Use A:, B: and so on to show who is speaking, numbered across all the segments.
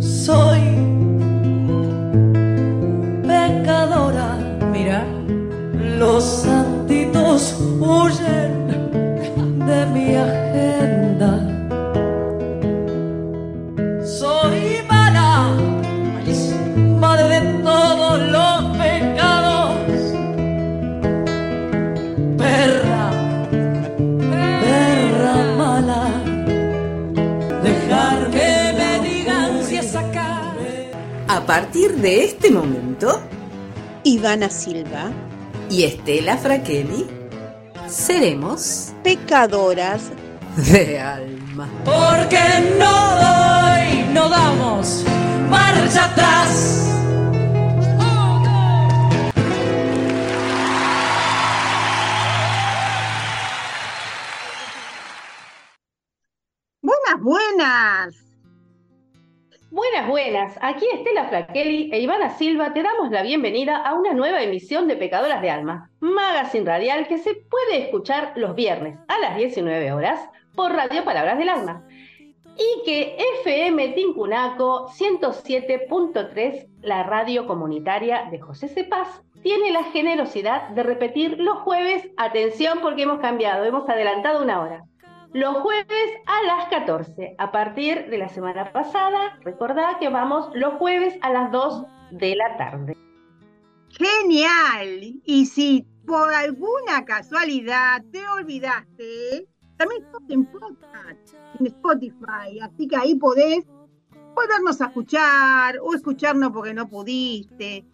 A: soy
B: partir de este momento,
C: Ivana Silva,
B: y Estela Fraquelli, seremos
C: pecadoras
B: de alma.
A: Porque no doy, no damos marcha atrás.
C: Buenas, buenas.
D: Aquí Estela Fraquelli e Ivana Silva te damos la bienvenida a una nueva emisión de Pecadoras de Alma, magazine radial que se puede escuchar los viernes a las 19 horas por Radio Palabras del Alma. Y que FM Tincunaco 107.3, la radio comunitaria de José Cepaz, tiene la generosidad de repetir los jueves, atención porque hemos cambiado, hemos adelantado una hora. Los jueves a las 14. A partir de la semana pasada, recordad que vamos los jueves a las 2 de la tarde.
C: Genial. Y si por alguna casualidad te olvidaste, también estamos en podcast, en Spotify, así que ahí podés volvernos a escuchar o escucharnos porque no pudiste.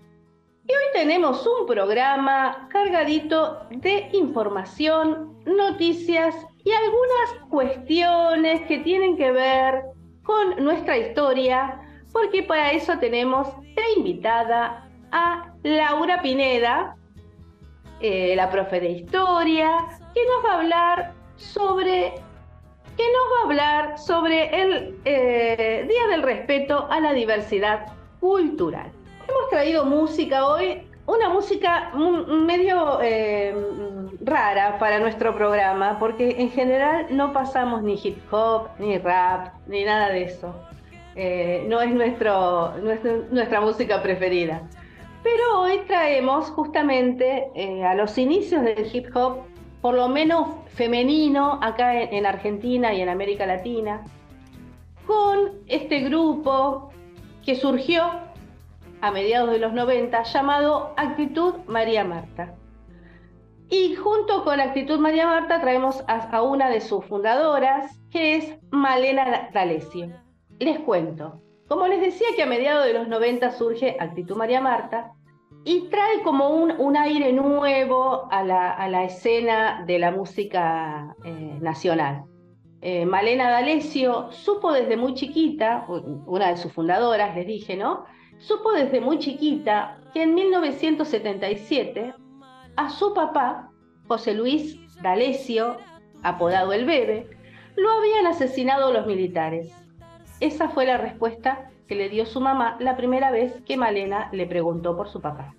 D: Y hoy tenemos un programa cargadito de información, noticias y algunas cuestiones que tienen que ver con nuestra historia, porque para eso tenemos de invitada a Laura Pineda, eh, la profe de historia, que nos va a hablar sobre que nos va a hablar sobre el eh, Día del Respeto a la Diversidad Cultural. Hemos traído música hoy, una música medio eh, rara para nuestro programa, porque en general no pasamos ni hip hop, ni rap, ni nada de eso. Eh, no es nuestro, nuestra música preferida. Pero hoy traemos justamente eh, a los inicios del hip hop, por lo menos femenino, acá en Argentina y en América Latina, con este grupo que surgió a mediados de los 90 llamado Actitud María Marta. Y junto con Actitud María Marta traemos a, una de sus fundadoras, que es Malena D'Alessio. Les cuento, como les decía que a mediados de los 90 surge Actitud María Marta y trae como un, un aire nuevo a la, a la, escena de la música eh, nacional. Eh, Malena D'Alessio supo desde muy chiquita, una de sus fundadoras, les dije, ¿no? Supo desde muy chiquita que en 1977 a su papá, José Luis D'Alessio, apodado el Bebe, lo habían asesinado los militares. Esa fue la respuesta que le dio su mamá la primera vez que Malena le preguntó por su papá.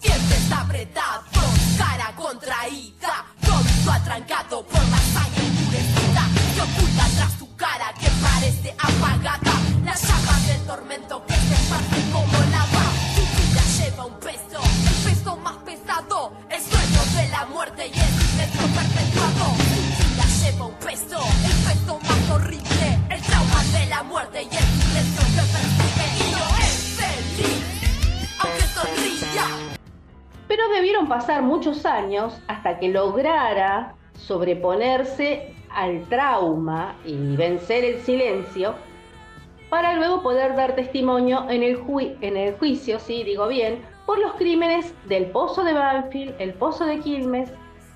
E: Siempre está apretado, cara contraída, todo atrancado por la sangre endurecida que oculta tras tu cara que parece apagada. Las llamas del tormento que
D: Pero debieron pasar muchos años hasta que lograra sobreponerse al trauma y vencer el silencio para luego poder dar testimonio en el, ju en el juicio, sí, digo bien, por los crímenes del Pozo de Banfield, el Pozo de Quilmes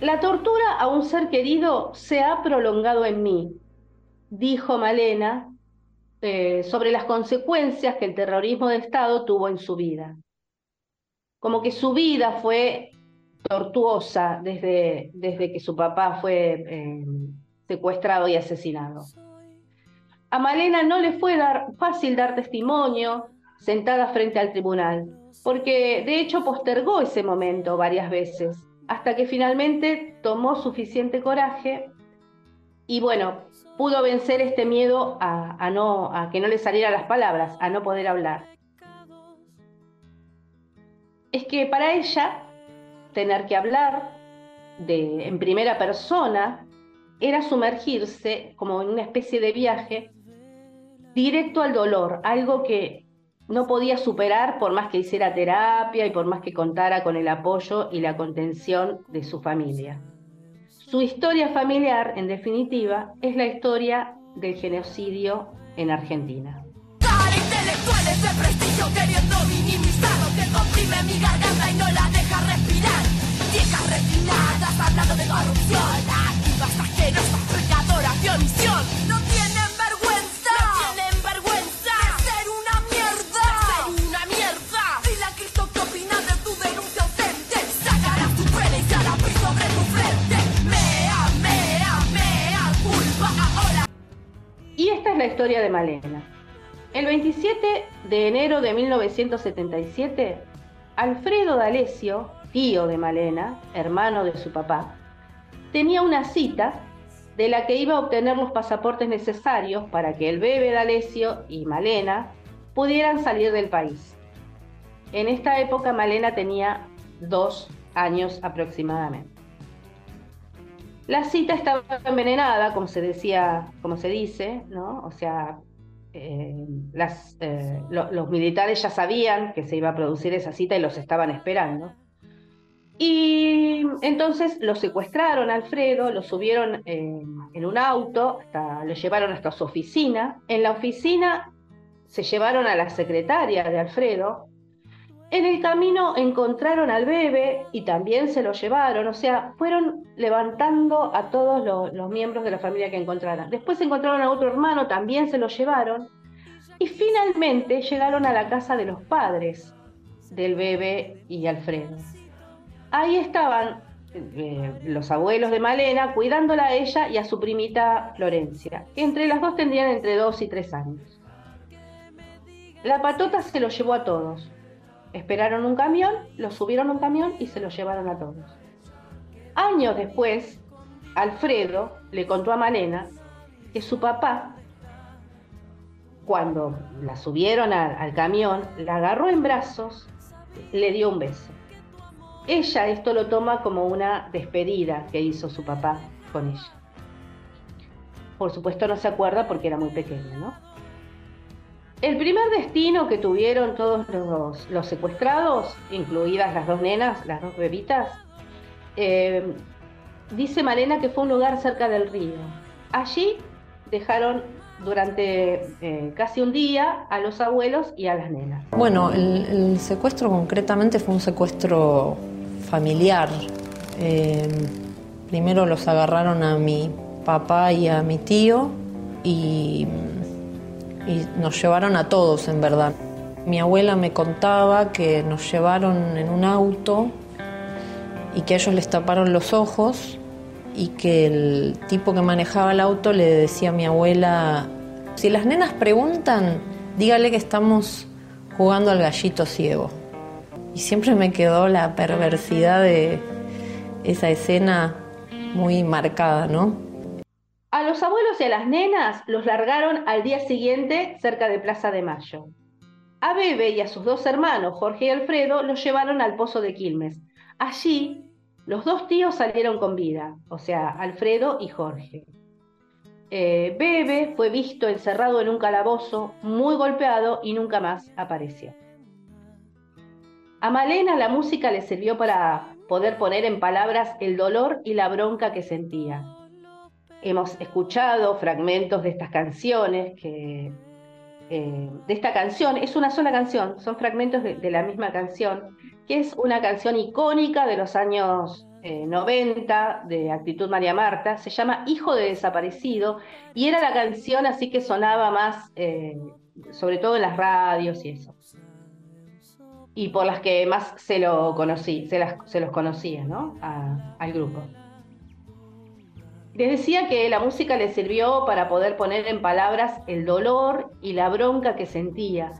E: La
D: tortura a un ser querido se ha prolongado en mí. dijo Malena eh, sobre las consecuencias que el terrorismo de Estado tuvo en su vida. Como que su vida fue tortuosa desde, desde que su papá fue eh, secuestrado y asesinado. A Malena no le fue fácil dar testimonio sentada frente al tribunal, porque de hecho postergó ese momento varias veces, hasta que finalmente tomó suficiente coraje y bueno, pudo vencer este miedo a, no, a que no le salieran las palabras, a no poder hablar. Es que para ella, tener que hablar de, en primera persona era sumergirse como en una especie de viaje directo al dolor, algo que no podía superar por más que hiciera terapia y por más que contara con el apoyo y la contención de su familia. Su historia familiar, en definitiva, es la historia del genocidio en Argentina.
E: Y
D: esta es la historia de Malena. El 27 de enero de 1977, Alfredo D'Alessio, tío de Malena, hermano de su papá, tenía una cita de la que iba a obtener los pasaportes necesarios para que el bebé D'Alessio y Malena pudieran salir del país. En esta época Malena tenía dos años aproximadamente. La cita estaba envenenada, como se decía, como se dice, ¿no? O sea, eh, eh, los militares ya sabían que se iba a producir esa cita y los estaban esperando. Y entonces lo secuestraron a Alfredo, lo subieron en un auto, lo llevaron hasta su oficina. En la oficina se llevaron a la secretaria de Alfredo, en el camino encontraron al bebé y también se lo llevaron, o sea, fueron levantando a todos los, miembros de la familia que encontraran. Después encontraron a otro hermano, también se lo llevaron. Y finalmente llegaron a la casa de los padres del bebé y Alfredo. Ahí estaban eh, los abuelos de Malena cuidándola a ella y a su primita Florencia. Entre las dos tendrían entre dos y tres años. La patota se lo llevó a todos Esperaron un camión, lo subieron a un camión y se lo llevaron a todos. Años después, Alfredo le contó a Malena que su papá, cuando la subieron al, camión, la agarró en brazos, le dio un beso. Ella esto lo toma como una despedida que hizo su papá con ella. Por supuesto no se acuerda porque era muy pequeña, ¿no? El primer destino que tuvieron todos los, secuestrados, incluidas las dos nenas, las dos bebitas, eh, dice Malena que fue un lugar cerca del río. Allí dejaron durante eh, casi un día a los abuelos y a las nenas.
F: Bueno, el, secuestro concretamente fue un secuestro familiar. Eh, primero los agarraron a mi papá y a mi tío y y nos llevaron a todos en verdad. Mi abuela me contaba que nos llevaron en un auto y que ellos les taparon los ojos y que el tipo que manejaba el auto le decía a mi abuela, si las nenas preguntan, dígale que estamos jugando al gallito ciego. Y siempre me quedó la perversidad de esa escena muy marcada, ¿no?
D: A los abuelos y a las nenas los largaron al día siguiente cerca de Plaza de Mayo. A Bebe y a sus dos hermanos, Jorge y Alfredo, los llevaron al pozo de Quilmes. Allí, los dos tíos salieron con vida, o sea, Alfredo y Jorge. Eh, Bebe fue visto encerrado en un calabozo, muy golpeado y nunca más apareció. A Malena la música le sirvió para poder poner en palabras el dolor y la bronca que sentía hemos escuchado fragmentos de estas canciones, que, eh, de esta canción, es una sola canción, son fragmentos de, la misma canción, que es una canción icónica de los años 90 de Actitud María Marta, se llama Hijo de Desaparecido, y era la canción así que sonaba más, eh, sobre todo en las radios y eso. Y por las que más se lo conocí, se, las, se los conocía, ¿no? al grupo. Les decía que la música le sirvió para poder poner en palabras el dolor y la bronca que sentía,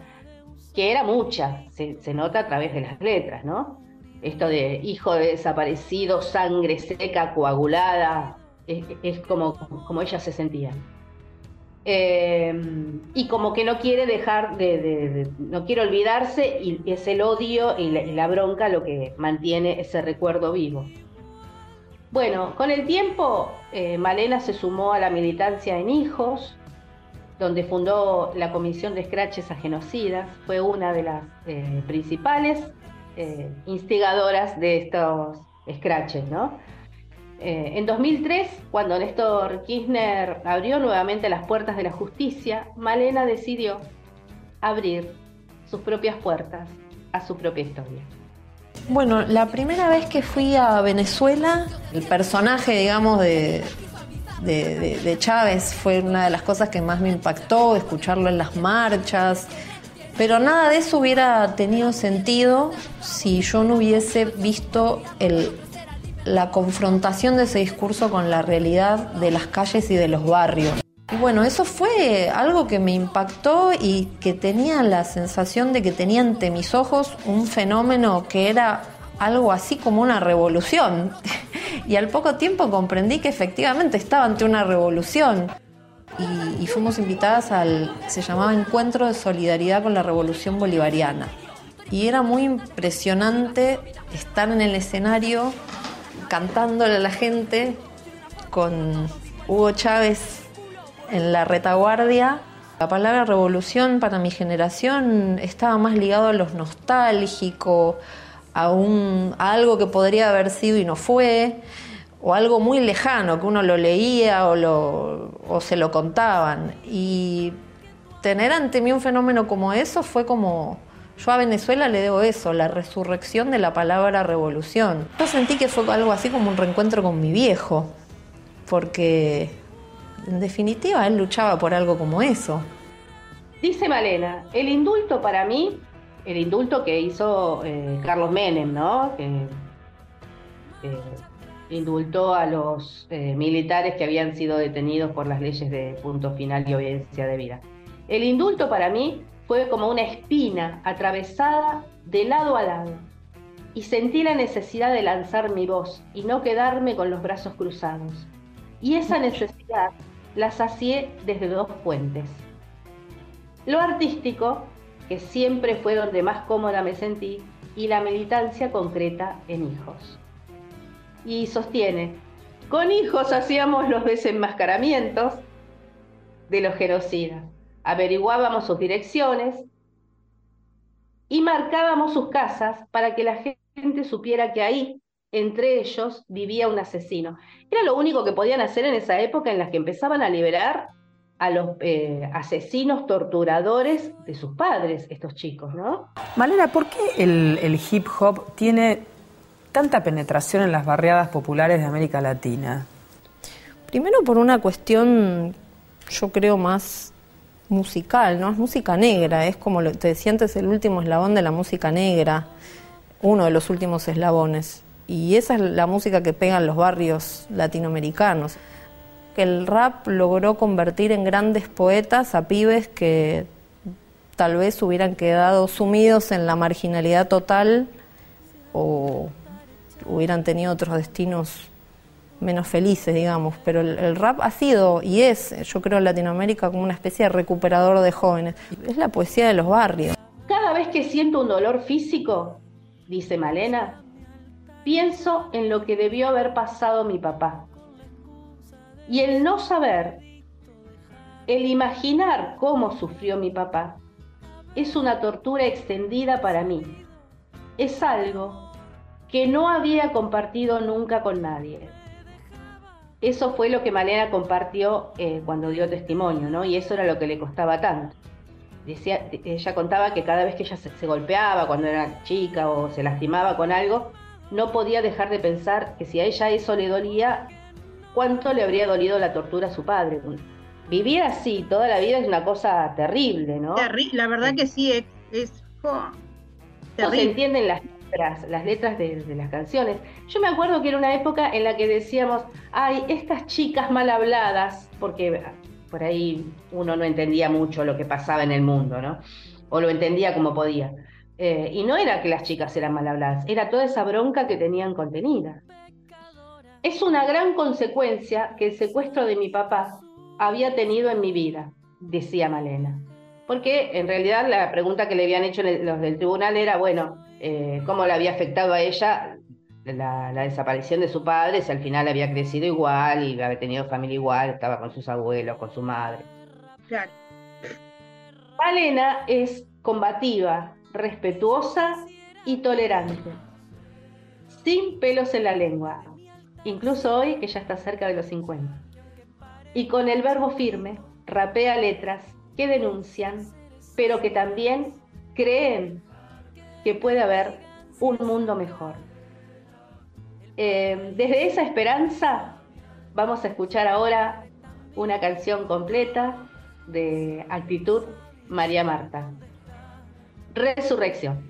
D: que era mucha, se, nota a través de las letras, ¿no? esto de hijo de desaparecido, sangre seca, coagulada, es, como, como ella se sentía. Em, y como que no quiere dejar de, no quiere olvidarse y es el odio y la, bronca lo que mantiene ese recuerdo vivo. Bueno, con el tiempo eh, Malena se sumó a la militancia en Hijos, donde fundó la Comisión de Escraches a Genocidas, fue una de las eh, principales eh, instigadoras de estos scratches, ¿no? En 2003, cuando Néstor Kirchner abrió nuevamente las puertas de la justicia, Malena decidió abrir sus propias puertas a su propia historia.
F: Bueno, la primera vez que fui a Venezuela, el personaje, digamos, de, de, Chávez fue una de las cosas que más me impactó, escucharlo en las marchas, pero nada de eso hubiera tenido sentido si yo no hubiese visto la confrontación de ese discurso con la realidad de las calles y de los barrios. Y bueno, eso fue algo que me impactó y que tenía la sensación de que tenía ante mis ojos un fenómeno que era algo así como una revolución. Y al poco tiempo comprendí que efectivamente estaba ante una revolución y, fuimos invitadas al, se llamaba Encuentro de Solidaridad con la Revolución Bolivariana. Y era muy impresionante estar en el escenario cantándole a la gente con Hugo Chávez en la retaguardia. La palabra revolución para mi generación estaba más ligado a lo nostálgico, a, un, algo que podría haber sido y no fue o algo muy lejano, que uno lo leía o, o se lo contaban. Y tener ante mí un fenómeno como eso fue como, yo a Venezuela le debo eso, la resurrección de la palabra revolución. Yo sentí que fue algo así como un reencuentro con mi viejo, porque en definitiva él luchaba por algo como eso.
D: Dice Malena, el indulto para mí, el indulto que hizo eh, Carlos Menem, ¿no? Que, indultó a los eh, militares que habían sido detenidos por las leyes de punto final y obediencia de vida. El indulto para mí fue como una espina atravesada de lado a lado y sentí la necesidad de lanzar mi voz y no quedarme con los brazos cruzados. Y esa necesidad la sacié desde dos fuentes. Lo artístico, que siempre fue donde más cómoda me sentí, y la militancia concreta en hijos y sostiene, con hijos hacíamos los desenmascaramientos de los genocidas, averiguábamos sus direcciones y marcábamos sus casas para que la gente supiera que ahí, entre ellos, vivía un asesino. Era lo único que podían hacer en esa época en la que empezaban a liberar a los eh, asesinos torturadores de sus padres, estos chicos, ¿no?
G: Malena, ¿por qué el, el hip hop tiene tanta penetración en las barriadas populares de América Latina?
F: Primero por una cuestión, yo creo, más musical, ¿no? Es música negra, es como lo, te decía antes, el último eslabón de la música negra, uno de los últimos eslabones. Y esa es la música que pegan los barrios latinoamericanos. Que el rap logró convertir en grandes poetas a pibes que tal vez hubieran quedado sumidos en la marginalidad total o hubieran tenido otros destinos menos felices, digamos, pero el, rap ha sido y es, yo creo, en Latinoamérica como una especie de recuperador de jóvenes. Es la poesía de los barrios.
D: Cada vez que siento un dolor físico, dice Malena, pienso en lo que debió haber pasado mi papá. Y el no saber, el imaginar cómo sufrió mi papá, es una tortura extendida para mí. Es algo que no había compartido nunca con nadie. Eso fue lo que Malena compartió eh, cuando dio testimonio, ¿no? Y eso era lo que le costaba tanto. ella contaba que cada vez que ella se, golpeaba cuando era chica o se lastimaba con algo, no podía dejar de pensar que si a ella eso le dolía, cuánto le habría dolido la tortura a su padre. Vivir así toda la vida es una cosa terrible, ¿no?
C: La verdad que sí, es, es oh,
D: No se entienden las letras, las letras de, de las canciones. Yo me acuerdo que era una época en la que decíamos, ay, estas chicas mal habladas, porque por ahí uno no entendía mucho lo que pasaba en el mundo, ¿no? O lo entendía como podía. Eh, y no era que las chicas eran mal habladas, era toda esa bronca que tenían contenida. Es una gran consecuencia que el secuestro de mi papá había tenido en mi vida, decía Malena. Porque en realidad la pregunta que le habían hecho los del tribunal era, bueno, eh, cómo le había afectado a ella la, la desaparición de su padre, si al final había crecido igual y había tenido familia igual, estaba con sus abuelos, con su madre.
C: Claro.
D: Malena es combativa, respetuosa y tolerante, sin pelos en la lengua, incluso hoy que ya está cerca de los 50. Y con el verbo firme, rapea letras que denuncian, pero que también creen que puede haber un mundo mejor. Eh, desde esa esperanza vamos a escuchar ahora una canción completa de Actitud María Marta. Resurrección.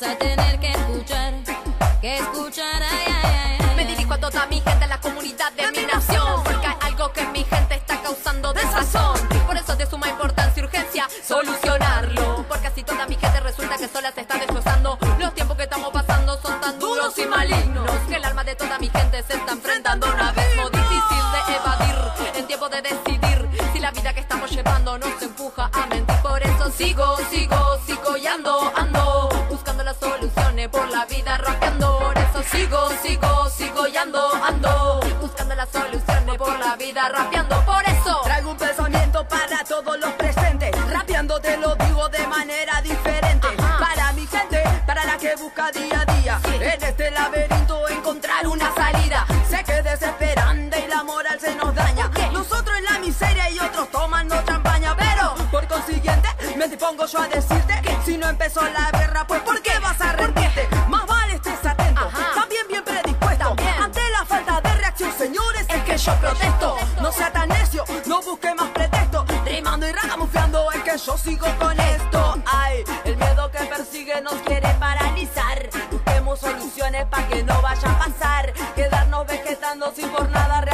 H: Vas a tener que escuchar, que escuchar. Ay, ay, ay.
I: Me dirijo a toda mi gente, a la comunidad de mi nación. Porque hay algo que mi gente está causando desazón. Por eso es de suma importancia y urgencia solucionarlo. Porque así toda mi gente resulta que sola se está destrozando. Los tiempos que estamos pasando son tan duros y malignos. Que el alma de toda mi gente se está enfrentando a sigo, sigo, sigo y ando, ando. Buscando las soluciones por la vida rapeando. Por eso
J: Traigo un pensamiento para todos los presentes. Rapeando te lo digo de manera diferente.
I: Ajá.
J: Para mi gente, para la que busca día a día. En este laberinto encontrar una salida. Sé que es desesperante y la moral se nos daña. Nosotros en la miseria y otros tomando champaña. Pero, por consiguiente, me dispongo yo a decirte que si no empezó la guerra, pues ¿por qué vas a rendirte? Yo protesto. No sea tan necio, no busque más pretexto. Rimando y ragamufiando es que yo sigo con esto. Ay, el miedo que persigue nos quiere paralizar. Busquemos soluciones para que no vaya a pasar. Quedarnos vegetando sin por nada reaccionar.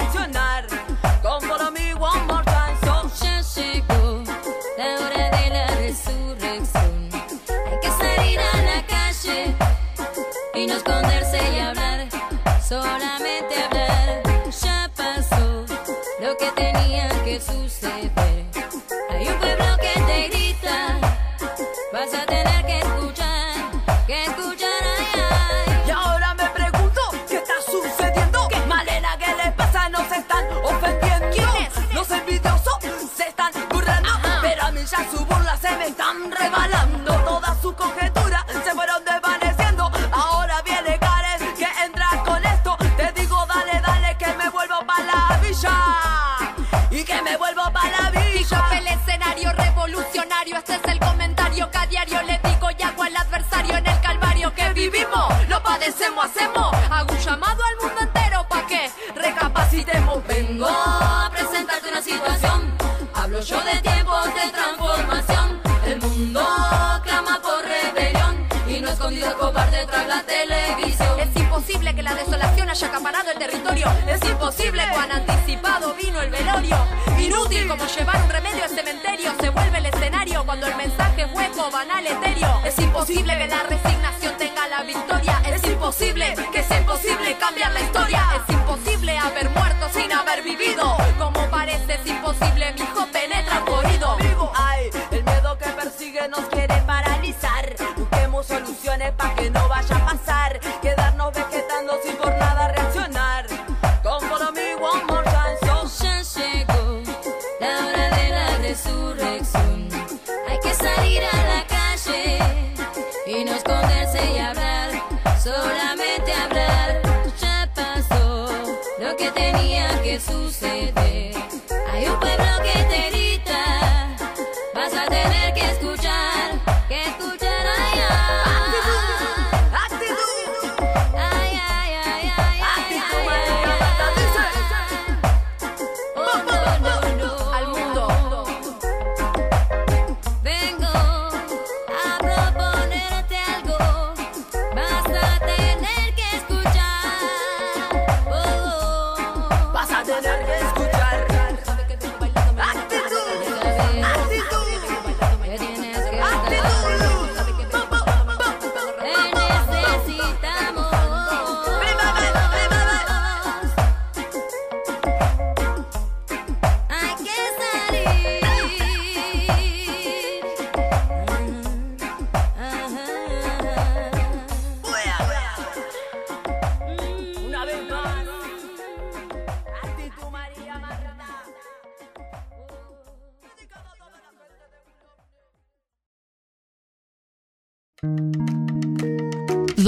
I: Imposible cuán anticipado vino el velorio, inútil como llevar un remedio al cementerio, se vuelve el escenario cuando el mensaje es hueco, banal, etéreo. Es imposible que la resignación tenga la victoria, es imposible que sea imposible cambiar la historia, es imposible haber muerto sin haber vivido,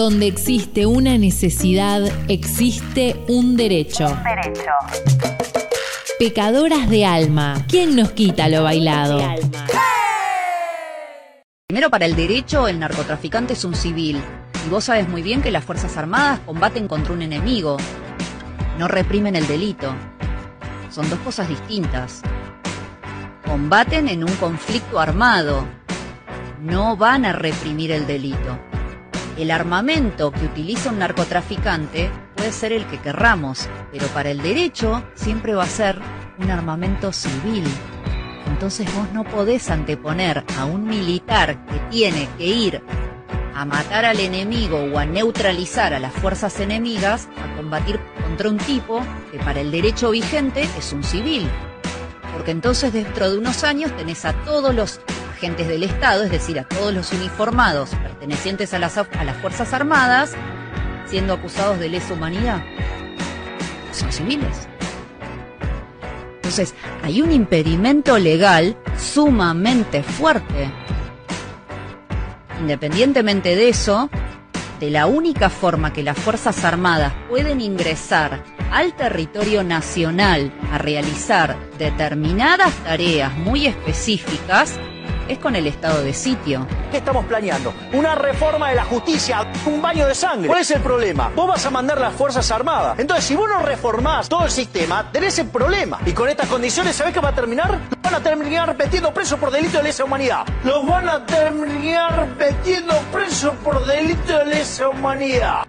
K: Donde existe una necesidad, existe un derecho. Pecadoras de alma. ¿Quién nos quita lo bailado?
L: Primero, para el derecho, el narcotraficante es un civil. Y vos sabes muy bien que las Fuerzas Armadas combaten contra un enemigo. No reprimen el delito. Son dos cosas distintas. Combaten en un conflicto armado. No van a reprimir el delito. El armamento que utiliza un narcotraficante puede ser el que querramos, pero para el derecho siempre va a ser un armamento civil. Entonces vos no podés anteponer a un militar que tiene que ir a matar al enemigo o a neutralizar a las fuerzas enemigas a combatir contra un tipo que para el derecho vigente es un civil. Porque entonces dentro de unos años tenés a todos los agentes del Estado, es decir, a todos los uniformados pertenecientes a las, a las Fuerzas Armadas, siendo acusados de lesa humanidad. Son civiles. Entonces, hay un impedimento legal sumamente fuerte. Independientemente de eso, de la única forma que las Fuerzas Armadas pueden ingresar al territorio nacional a realizar determinadas tareas muy específicas es con el estado de sitio.
M: ¿Qué estamos planeando? Una reforma de la justicia, un baño de sangre. ¿Cuál es el problema? Vos vas a mandar las Fuerzas Armadas. Entonces, si vos no reformás todo el sistema, tenés el problema. Y con estas condiciones, ¿sabés qué va a terminar? Van a terminar metiendo presos por delito de lesa humanidad. Los van a terminar metiendo presos por delito de lesa humanidad.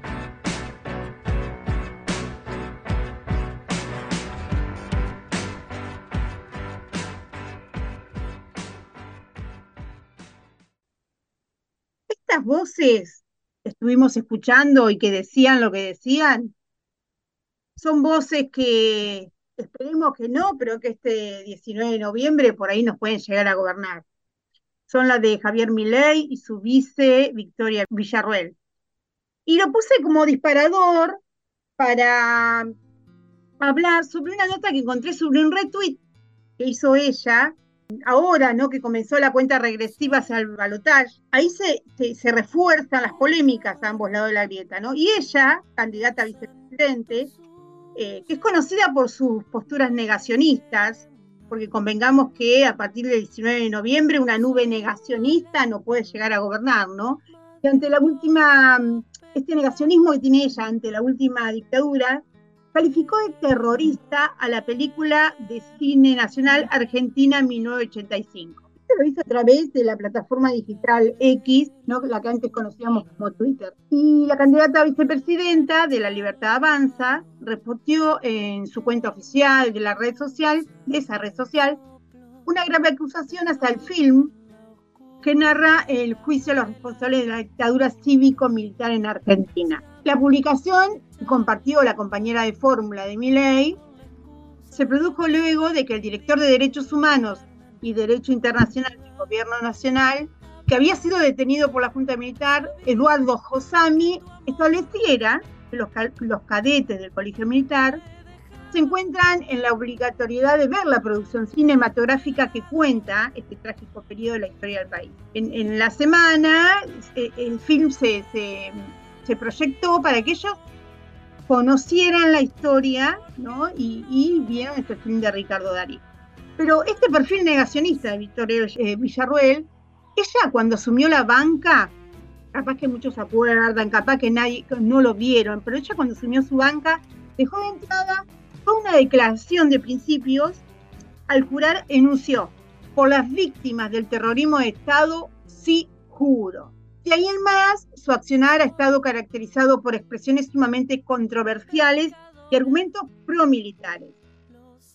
C: Estas voces estuvimos escuchando y que decían lo que decían, son voces que esperemos que no, pero que este 19 de noviembre por ahí nos pueden llegar a gobernar. Son las de Javier Milei y su vice Victoria Villarruel. Y lo puse como disparador para hablar sobre una nota que encontré sobre un retweet que hizo ella, ahora, ¿no? Que comenzó la cuenta regresiva hacia el balotaje. Ahí se, refuerzan las polémicas a ambos lados de la grieta, ¿no? Y ella, candidata a vicepresidente, eh, que es conocida por sus posturas negacionistas, porque convengamos que a partir del 19 de noviembre una nube negacionista no puede llegar a gobernar, ¿no? Y ante la última, este negacionismo que tiene ella ante la última dictadura, calificó de terrorista a la película de cine nacional Argentina 1985. Esto lo hizo a través de la plataforma digital X, ¿no? la que antes conocíamos como Twitter. Y la candidata a vicepresidenta de La Libertad Avanza reportó en su cuenta oficial de la red social, de esa red social, una grave acusación hacia el film que narra el juicio a los responsables de la dictadura cívico-militar en Argentina. La publicación compartió la compañera de fórmula de Miley se produjo luego de que el director de Derechos Humanos y Derecho Internacional del Gobierno Nacional, que había sido detenido por la Junta Militar, Eduardo Josami, estableciera que los, los cadetes del Colegio Militar se encuentran en la obligatoriedad de ver la producción cinematográfica que cuenta este trágico periodo de la historia del país. En, en la semana eh, el film se, se, se, proyectó para aquellos conocieran la historia ¿no? y, y vieran este film de Ricardo Darín. Pero este perfil negacionista de Victoria eh, Villarruel, ella cuando asumió la banca, capaz que muchos se acuerdan, capaz que nadie no lo vieron, pero ella cuando asumió su banca dejó de entrada fue una declaración de principios al jurar enunció por las víctimas del terrorismo de Estado, sí juro. Y ahí en más, su accionar ha estado caracterizado por expresiones sumamente controversiales y argumentos promilitares.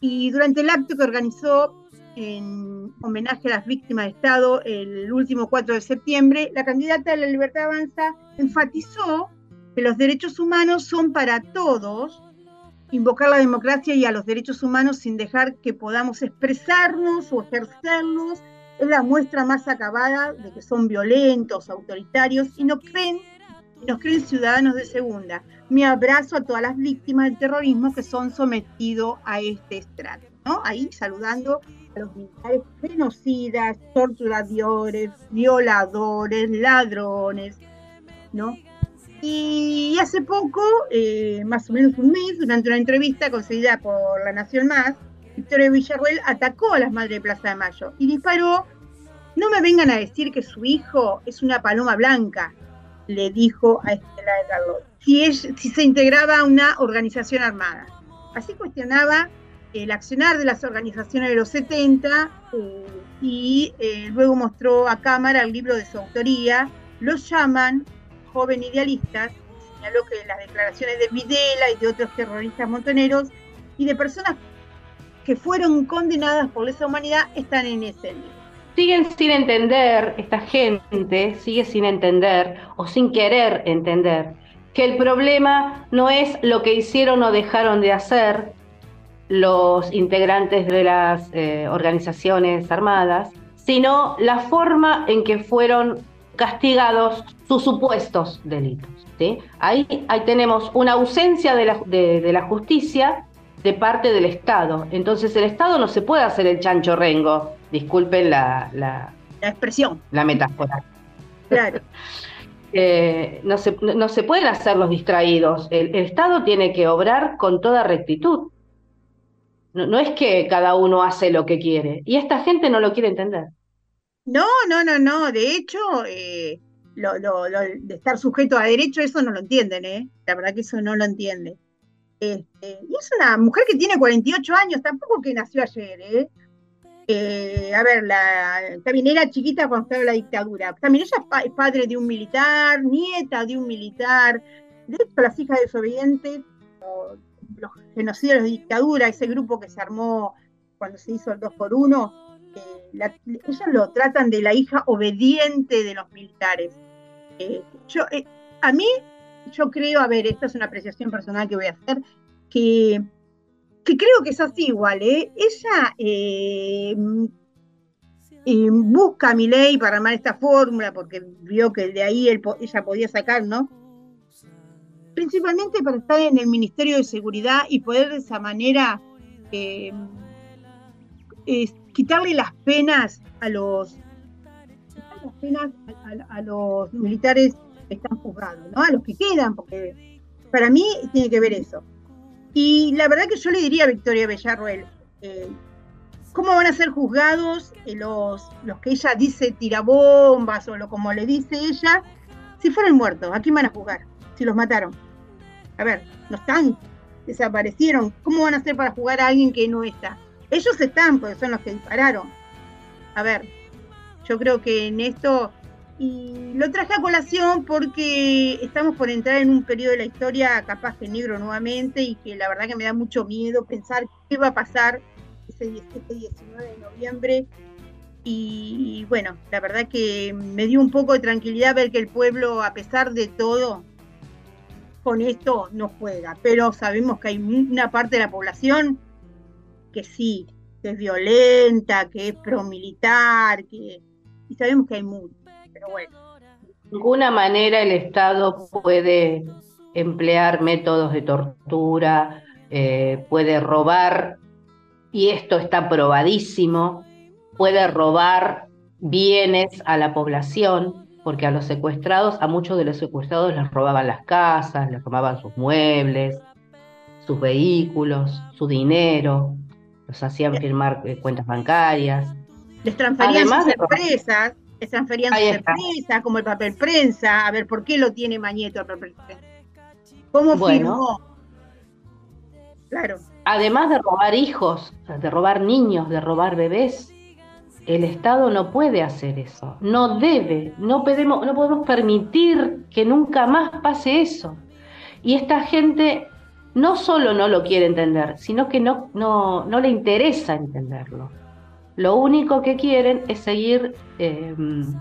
C: Y durante el acto que organizó en homenaje a las víctimas de Estado el último 4 de septiembre, la candidata de la Libertad Avanza enfatizó que los derechos humanos son para todos, invocar la democracia y a los derechos humanos sin dejar que podamos expresarnos o ejercerlos es la muestra más acabada de que son violentos, autoritarios y no creen, nos creen ciudadanos de segunda. Mi abrazo a todas las víctimas del terrorismo que son sometidos a este estrato. ¿no? Ahí saludando a los militares genocidas, torturadores, violadores, ladrones, ¿no? Y hace poco, eh, más o menos un mes, durante una entrevista concedida por La Nación Más, Victoria Villarruel atacó a las madres de Plaza de Mayo y disparó, no me vengan a decir que su hijo es una paloma blanca, le dijo a Estela de Carlos, si, si se integraba a una organización armada. Así cuestionaba el accionar de las organizaciones de los 70 eh, y eh, luego mostró a cámara el libro de su autoría, los llaman joven idealistas, señaló que las declaraciones de Videla y de otros terroristas montoneros y de personas que fueron condenadas por lesa humanidad están en ese libro.
D: Siguen sin entender, esta gente sigue sin entender o sin querer entender que el problema no es lo que hicieron o dejaron de hacer los integrantes de las eh, organizaciones armadas, sino la forma en que fueron castigados sus supuestos delitos. ¿sí? Ahí, ahí tenemos una ausencia de la, de, de la justicia de parte del Estado. Entonces el Estado no se puede hacer el chancho rengo, disculpen la, la,
C: la expresión,
D: la metáfora.
C: Claro.
D: eh, no, se, no se pueden hacer los distraídos. El, el, Estado tiene que obrar con toda rectitud. No, no es que cada uno hace lo que quiere. Y esta gente no lo quiere entender.
C: No, no, no, no. De hecho, eh, lo, lo, lo, de estar sujeto a derecho, eso no lo entienden, ¿eh? La verdad que eso no lo entienden. Este, y es una mujer que tiene 48 años, tampoco que nació ayer, ¿eh? Eh, a ver, la, también era chiquita cuando estaba la dictadura. También ella es, pa es, padre de un militar, nieta de un militar. De hecho, las hijas desobedientes, los genocidios de dictadura, ese grupo que se armó cuando se hizo el 2 por 1 eh, ellos lo tratan de la hija obediente de los militares. Eh, yo, a mí, yo creo, a ver, esta es una apreciación personal que voy a hacer, que que creo que es así igual, ¿eh? Ella eh, eh, busca a mi ley para armar esta fórmula porque vio que de ahí ella podía sacar, ¿no? Principalmente para estar en el Ministerio de Seguridad y poder de esa manera eh, quitarle las penas a los las penas a, los militares están juzgados, ¿no? A los que quedan, porque para mí tiene que ver eso. Y la verdad que yo le diría a Victoria Bellarruel, eh, ¿cómo van a ser juzgados eh, los, los que ella dice tirabombas o lo como le dice ella, si fueran muertos? ¿A quién van a juzgar? Si los mataron. A ver, no están, desaparecieron. ¿Cómo van a hacer para jugar a alguien que no está? Ellos están, porque son los que dispararon. A ver, yo creo que en esto y lo traje a colación porque estamos por entrar en un periodo de la historia capaz que negro nuevamente y que la verdad que me da mucho miedo pensar qué va a pasar ese 17 19 de noviembre. Y bueno, la verdad que me dio un poco de tranquilidad ver que el pueblo, a pesar de todo, con esto no juega. Pero sabemos que hay una parte de la población que sí, que es violenta, que es promilitar, que... y sabemos que hay mucho pero bueno.
D: De ninguna manera el Estado puede emplear métodos de tortura, eh, puede robar, y esto está probadísimo, puede robar bienes a la población, porque a los secuestrados, a muchos de los secuestrados les robaban las casas, les robaban sus muebles, sus vehículos, su dinero, los hacían firmar eh, cuentas bancarias.
C: Les transferían
D: Además
C: sus
D: de
C: empresas, les transferían
D: Ahí
C: sus
D: está.
C: empresas, como el papel prensa. A ver, ¿por qué lo tiene Mañeto el papel prensa? ¿Cómo
D: Bueno.
C: firmó? Claro.
D: Además de robar hijos, de robar niños, de robar bebés, el Estado no puede hacer eso, no debe, no podemos, no podemos permitir que nunca más pase eso. Y esta gente no solo no lo quiere entender, sino que no, no, no le interesa entenderlo. Lo único que quieren es seguir eh,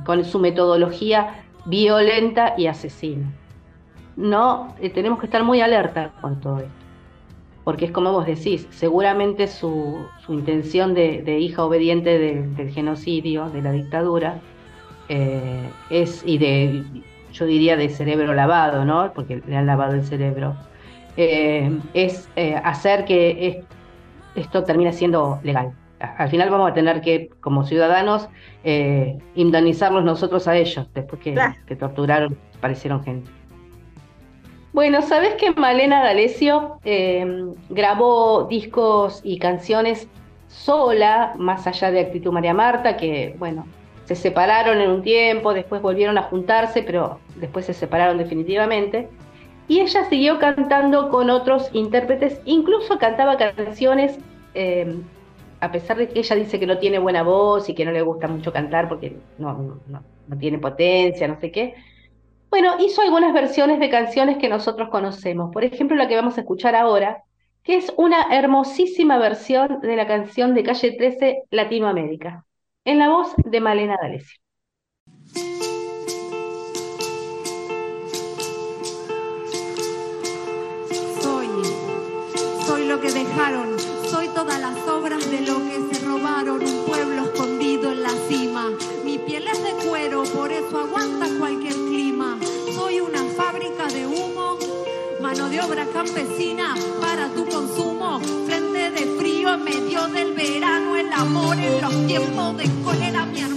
D: con su metodología violenta y asesina. No, eh, tenemos que estar muy alerta con todo esto porque es como vos decís, seguramente su, intención de, hija obediente de- del genocidio, de la dictadura, eh, es, y de, yo diría de cerebro lavado, ¿no? Porque le han lavado el cerebro, eh, es hacer que es- esto termine siendo legal. Al final vamos a tener que, como ciudadanos, eh, indemnizarlos nosotros a ellos, después que,
C: Claro.
D: que torturaron, parecieron gente. Bueno, ¿sabes que Malena D'Alessio eh, grabó discos y canciones sola, más allá de Actitud María Marta, que, bueno, se separaron en un tiempo, después volvieron a juntarse, pero después se separaron definitivamente. Y ella siguió cantando con otros intérpretes, incluso cantaba canciones, eh, a pesar de que ella dice que no tiene buena voz y que no le gusta mucho cantar porque no, no- tiene potencia, no sé qué. Bueno, hizo algunas versiones de canciones que nosotros conocemos. Por ejemplo, la que vamos a escuchar ahora, que es una hermosísima versión de la canción de Calle 13 Latinoamérica, en la voz de Malena D'Alessio.
N: Soy, soy lo que dejaron, soy todas las obras de lo que se robaron, un pueblo escondido en la cima. Mi piel es de cuero, por eso aguanta cualquier clima. Soy una fábrica de humo, mano de obra campesina para tu consumo. Frente de frío en medio del verano, el amor en los tiempos de cólera, mi.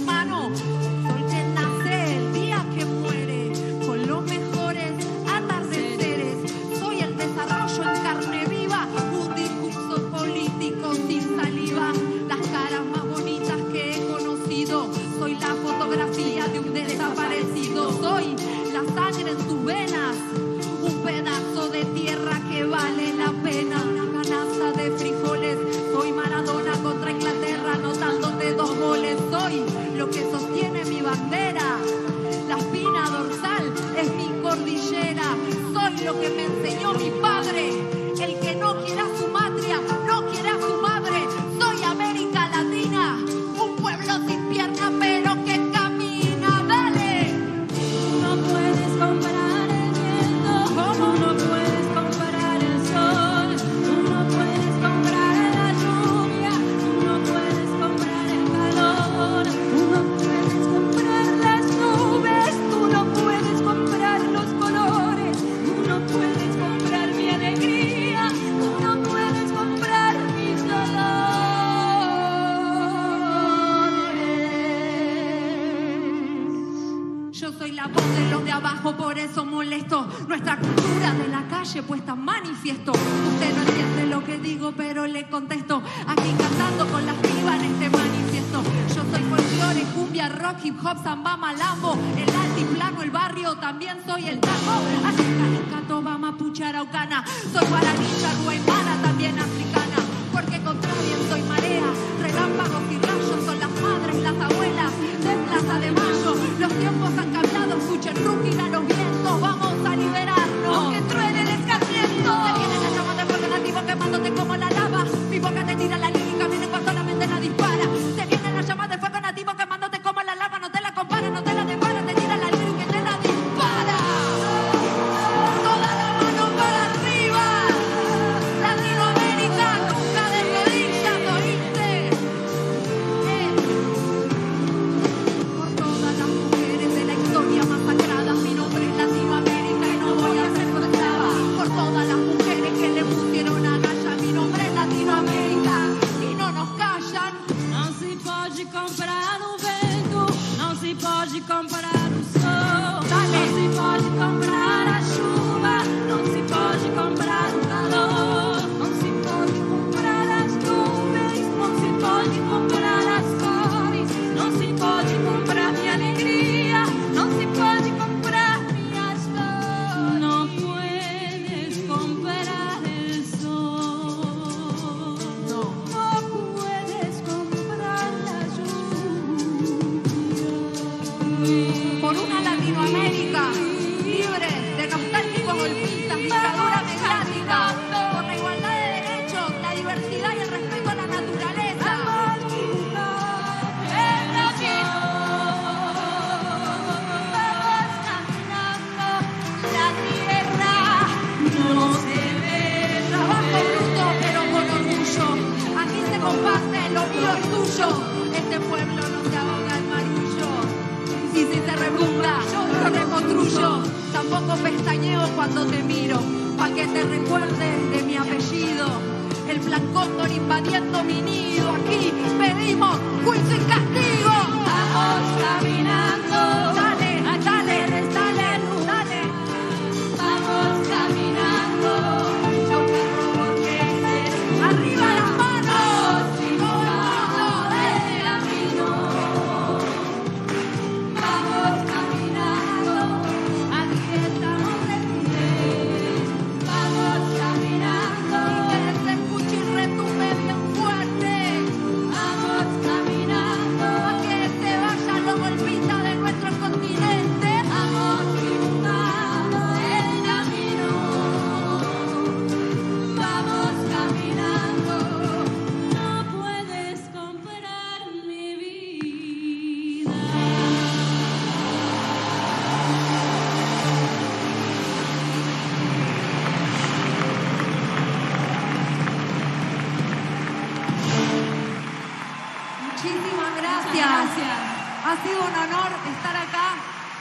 I: Ha sido un honor estar acá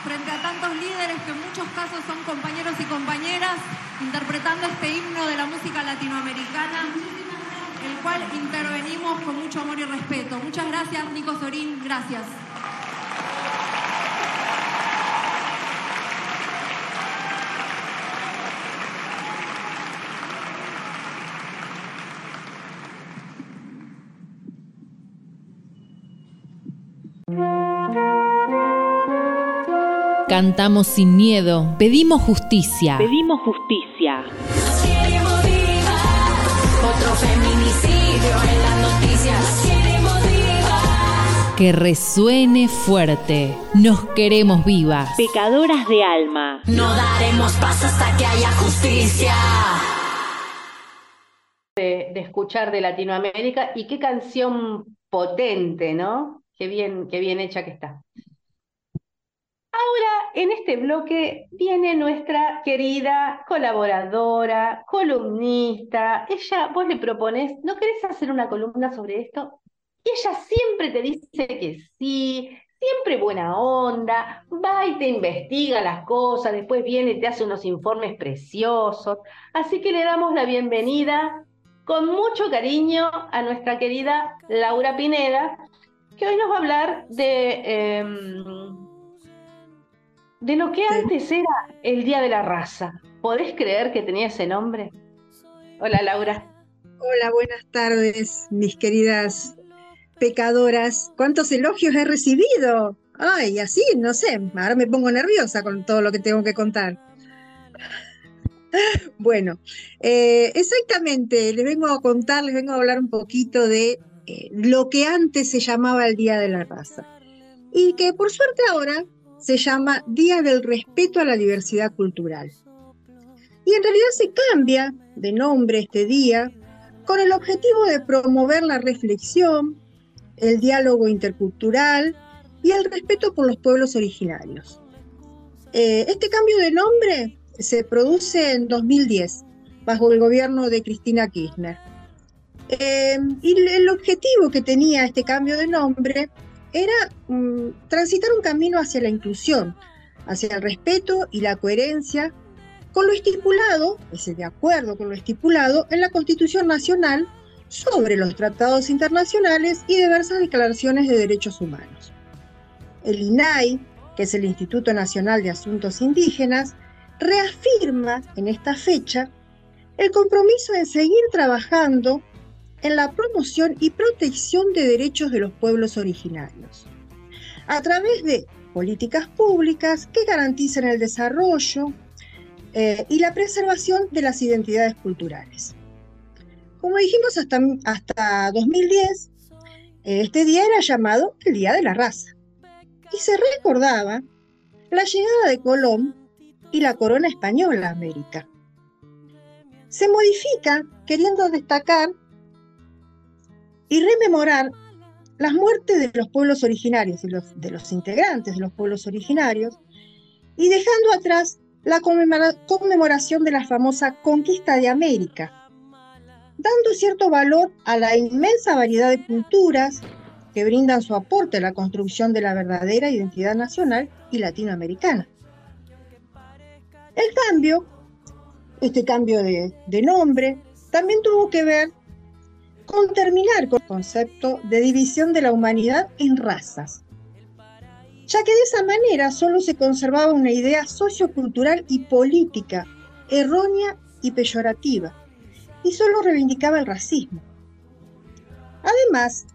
I: frente a tantos líderes que en muchos casos son compañeros y compañeras interpretando este himno de la música latinoamericana, el cual intervenimos con mucho amor y respeto. Muchas gracias, Nico Sorín. Gracias.
K: Cantamos sin miedo, pedimos justicia.
O: Pedimos justicia.
E: Queremos vivas, otro feminicidio en las noticias. Queremos vivas.
K: Que resuene fuerte. Nos queremos vivas.
O: Pecadoras de alma.
E: No daremos paso hasta que haya justicia.
D: de, de escuchar de Latinoamérica y qué canción potente, ¿no? Qué bien, qué bien hecha que está. Ahora, en este bloque viene nuestra querida colaboradora, columnista. Ella, vos le propones, ¿no querés hacer una columna sobre esto? Y ella siempre te dice que sí, siempre buena onda, va y te investiga las cosas, después viene y te hace unos informes preciosos. Así que le damos la bienvenida con mucho cariño a nuestra querida Laura Pineda, que hoy nos va a hablar de, em, de lo que antes era el Día de la Raza. ¿Podés creer que tenía ese nombre? Hola Laura.
P: Hola, buenas tardes, mis queridas pecadoras. ¿Cuántos elogios he recibido? Ay, así, no sé, ahora me pongo nerviosa con todo lo que tengo que contar. Bueno, eh, exactamente, les vengo a contar, les vengo a hablar un poquito de eh, lo que antes se llamaba el Día de la Raza y que por suerte ahora se llama Día del Respeto a la Diversidad Cultural. Y en realidad se cambia de nombre este día con el objetivo de promover la reflexión, el diálogo intercultural y el respeto por los pueblos originarios. Eh, este cambio de nombre se produce en 2010, bajo el gobierno de Cristina Kirchner. Eh, y el objetivo que tenía este cambio de nombre era mm, transitar un camino hacia la inclusión, hacia el respeto y la coherencia con lo estipulado, ese de acuerdo con lo estipulado en la Constitución Nacional sobre los tratados internacionales y diversas declaraciones de derechos humanos. El INAI, que es el Instituto Nacional de Asuntos Indígenas, reafirma en esta fecha el compromiso en seguir trabajando en la promoción y protección de derechos de los pueblos originarios, a través de políticas públicas que garanticen el desarrollo eh, y la preservación de las identidades culturales. Como dijimos, hasta, hasta 2010, eh, este día era llamado el Día de la Raza y se recordaba la llegada de Colón y la corona española a América. Se modifica queriendo destacar y rememorar las muertes de los pueblos originarios, de los, de los integrantes de los pueblos originarios, y dejando atrás la conmemora- conmemoración de la famosa conquista de América, dando cierto valor a la inmensa variedad de culturas que brindan su aporte a la construcción de la verdadera identidad nacional y latinoamericana. El cambio, este cambio de, de nombre, también tuvo que ver con terminar con el concepto de división de la humanidad en razas, ya que de esa manera solo se conservaba una idea sociocultural y política errónea y peyorativa, y solo reivindicaba el racismo. Además,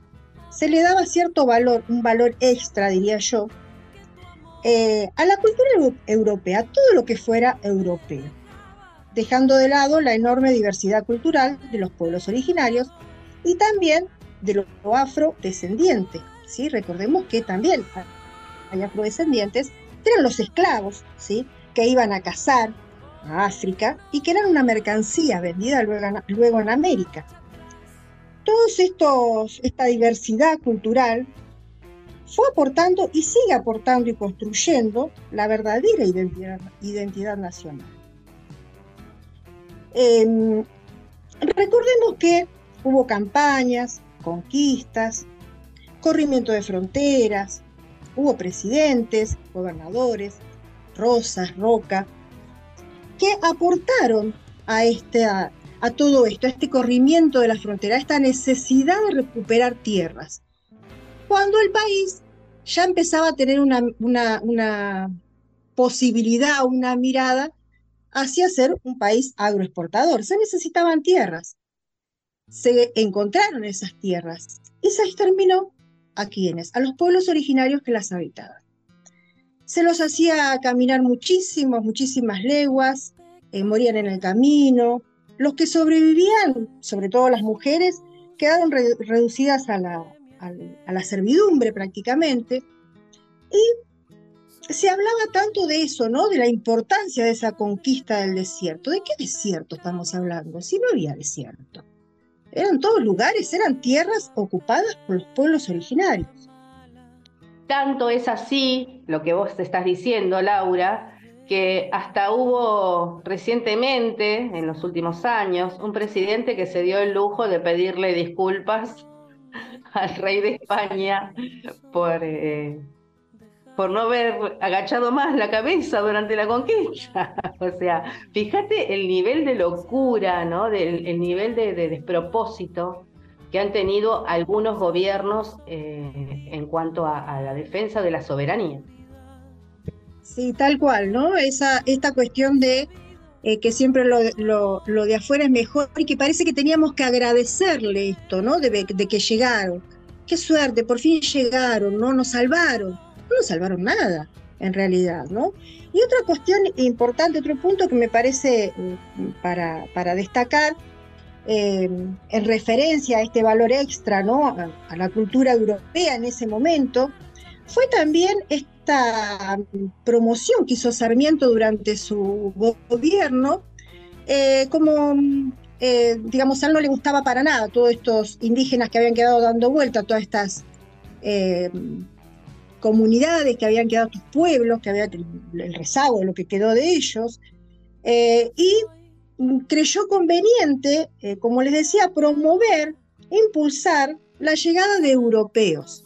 P: se le daba cierto valor, un valor extra, diría yo, eh, a la cultura eu- europea, todo lo que fuera europeo, dejando de lado la enorme diversidad cultural de los pueblos originarios y también de lo afrodescendiente. ¿sí? Recordemos que también hay afrodescendientes eran los esclavos, ¿sí? que iban a cazar a África y que eran una mercancía vendida luego luego en América. Todos estos, esta diversidad cultural fue aportando y sigue aportando y construyendo la verdadera identidad, identidad nacional. Eh, recordemos que hubo campañas, conquistas, corrimiento de fronteras, hubo presidentes, gobernadores, Rosas, Roca, que aportaron a, este, a, todo esto, a este corrimiento de la frontera, a esta necesidad de recuperar tierras. Cuando el país ya empezaba a tener una posibilidad, una mirada hacia ser un país agroexportador. Se necesitaban tierras. Se encontraron esas tierras y se exterminó a quienes, a los pueblos originarios que las habitaban. Se los hacía caminar muchísimas, muchísimas leguas, eh, morían en el camino. Los que sobrevivían, sobre todo las mujeres, quedaron re reducidas a la, a la servidumbre prácticamente. Y se hablaba tanto de eso, ¿no? De la importancia de esa conquista del desierto. ¿De qué desierto estamos hablando? Si no había desierto. Eran todos lugares, eran tierras ocupadas por los pueblos originarios.
D: Tanto es así lo que vos estás diciendo, Laura, que hasta hubo recientemente, en los últimos años, un presidente que se dio el lujo de pedirle disculpas al rey de España por, eh, por no haber agachado más la cabeza durante la conquista. o sea, fíjate el nivel de locura, ¿no? Del, el nivel de, de despropósito que han tenido algunos gobiernos eh, en cuanto a, la defensa de la soberanía.
P: Sí, tal cual, ¿no? Esa, esta cuestión de eh, que siempre lo, de afuera es mejor y que parece que teníamos que agradecerle esto, ¿no? De, que llegaron. Qué suerte, por fin llegaron, ¿no? Nos salvaron. No salvaron nada, en realidad, ¿no? Y otra cuestión importante, otro punto que me parece para, para destacar, eh, en referencia a este valor extra, ¿no? A, a, la cultura europea en ese momento, fue también esta promoción que hizo Sarmiento durante su gobierno, eh, como, eh, digamos, a él no le gustaba para nada todos estos indígenas que habían quedado dando vuelta, todas estas comunidades que habían quedado, estos pueblos, que había el rezago lo que quedó de ellos, y creyó conveniente, eh, como les decía, promover, impulsar la llegada de europeos.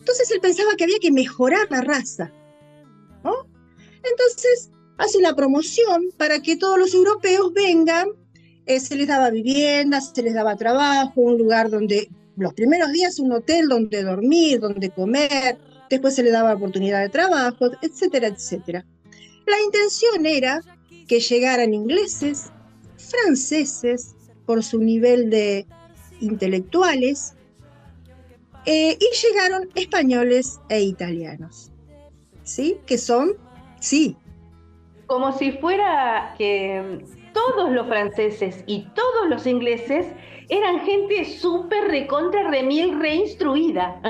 P: Entonces él pensaba que había que mejorar la raza. Entonces hace una promoción para que todos los europeos vengan, eh, se les daba vivienda, se les daba trabajo, un lugar donde, los primeros días un hotel donde dormir, donde comer, después se les daba oportunidad de trabajo, etcétera, etcétera. La intención era que llegaran ingleses, franceses, por su nivel de intelectuales, eh, y llegaron españoles e italianos, ¿sí? Que son, sí.
D: Como si fuera que todos los franceses y todos los ingleses eran gente súper recontra remil reinstruida.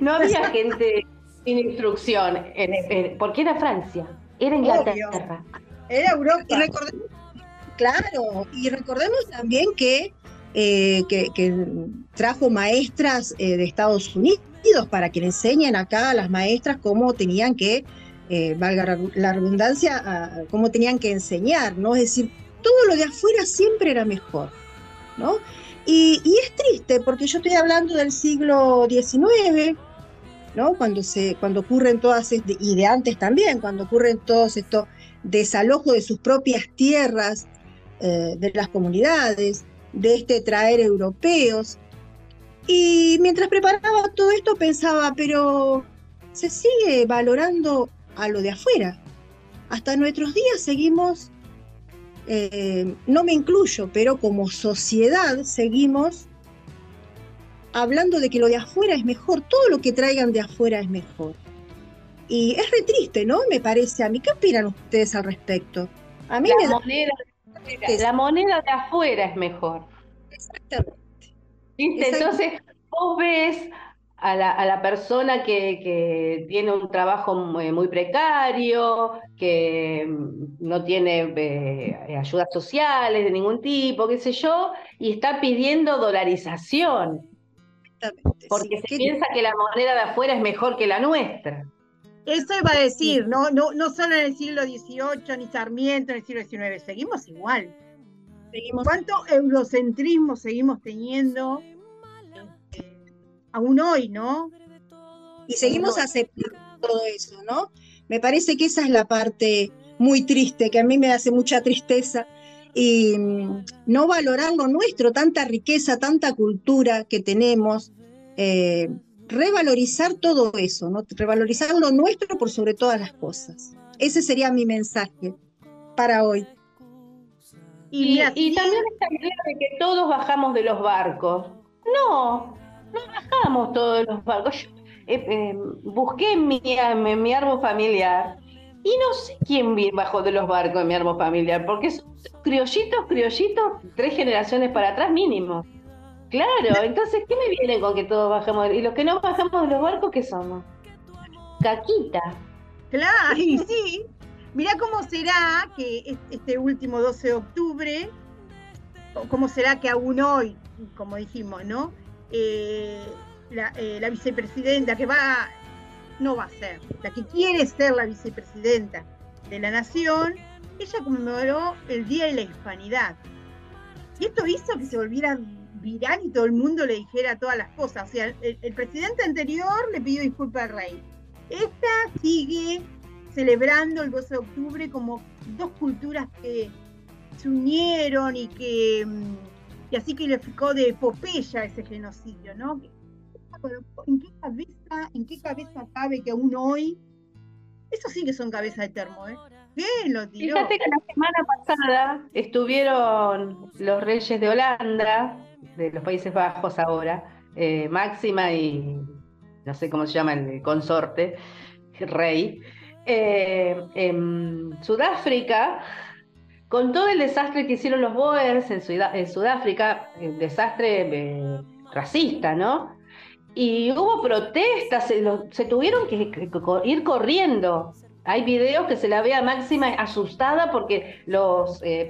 D: No había gente sin instrucción, en, en, porque era Francia, era Inglaterra.
P: Obvio. Era Europa. Y recordemos, claro, y recordemos también que, eh, que, que, trajo maestras eh, de Estados Unidos para que le enseñen acá a las maestras cómo tenían que, eh, valga la redundancia, a, cómo tenían que enseñar, ¿no? Es decir, todo lo de afuera siempre era mejor. ¿no? Y, y es triste porque yo estoy hablando del siglo XIX, ¿no? Cuando, se, cuando ocurren todas, y de antes también, cuando ocurren todos estos desalojos de sus propias tierras, eh, de las comunidades, de este traer europeos. Y mientras preparaba todo esto pensaba, pero se sigue valorando a lo de afuera. Hasta nuestros días seguimos, eh, no me incluyo, pero como sociedad seguimos hablando de que lo de afuera es mejor, todo lo que traigan de afuera es mejor. Y es re triste, ¿no? Me parece a mí. ¿Qué opinan ustedes al respecto? A mí
D: la,
P: me da
D: moneda, la moneda de afuera es mejor.
P: Exactamente. Exacto.
D: Entonces, vos ves a la, a la persona que, que tiene un trabajo muy, muy precario, que mm, no tiene eh, ayudas sociales de ningún tipo, qué sé yo, y está pidiendo dolarización, porque se piensa que la moneda de afuera es mejor que la nuestra.
C: Eso iba a decir, no, no, no solo en el siglo XVIII, ni Sarmiento en el siglo XIX, seguimos igual.
P: Seguimos.
C: ¿Cuánto eurocentrismo seguimos teniendo eh, aún hoy, no?
P: y seguimos
C: No.
P: aceptando todo eso, ¿no? Me parece que esa es la parte muy triste, que a mí me hace mucha tristeza, y mm, no valorar lo nuestro, tanta riqueza, tanta cultura que tenemos, eh, revalorizar todo eso, ¿no? Revalorizar lo nuestro por sobre todas las cosas. Ese sería mi mensaje para hoy.
C: Y,
D: Y, también esta idea de que todos bajamos de los barcos. No, no bajamos todos los barcos. Yo, eh, eh, busqué en mi, en mi árbol familiar y no sé quién bajó de los barcos en mi árbol familiar, porque son criollitos, criollitos, tres generaciones para atrás mínimo. Claro, entonces, ¿qué me vienen con que todos bajamos? Y los que no bajamos de los barcos, ¿qué somos? Caquita.
C: Claro, y sí. Mirá cómo será que es- este último 12 de octubre, cómo será que aún hoy, como dijimos, ¿no? Eh, la, eh, la vicepresidenta que va, no va a ser, la que quiere ser la vicepresidenta de la nación, ella conmemoró el Día de la Hispanidad. Y esto hizo que se volviera viral y todo el mundo le dijera todas las cosas. O sea, el, el presidente anterior le pidió disculpas al rey. Esta sigue celebrando el 12 de octubre como dos culturas que se unieron y que mm, y así que le ficó de epopeya ese genocidio, ¿no? ¿En qué cabeza, en cabe que aún hoy eso sí que son cabezas de termo, ¿eh? ¿Qué lo tiró?
D: Fíjate que la semana pasada estuvieron los reyes de Holanda, de los Países Bajos ahora, eh, Máxima y no sé cómo se llama el consorte, rey, eh, en Sudáfrica, con todo el desastre que hicieron los Boers en, Sudá- en Sudáfrica, el desastre eh, racista, ¿no? Y hubo protestas, se, tuvieron que, ir corriendo. Hay videos que se la ve a Máxima asustada porque los eh,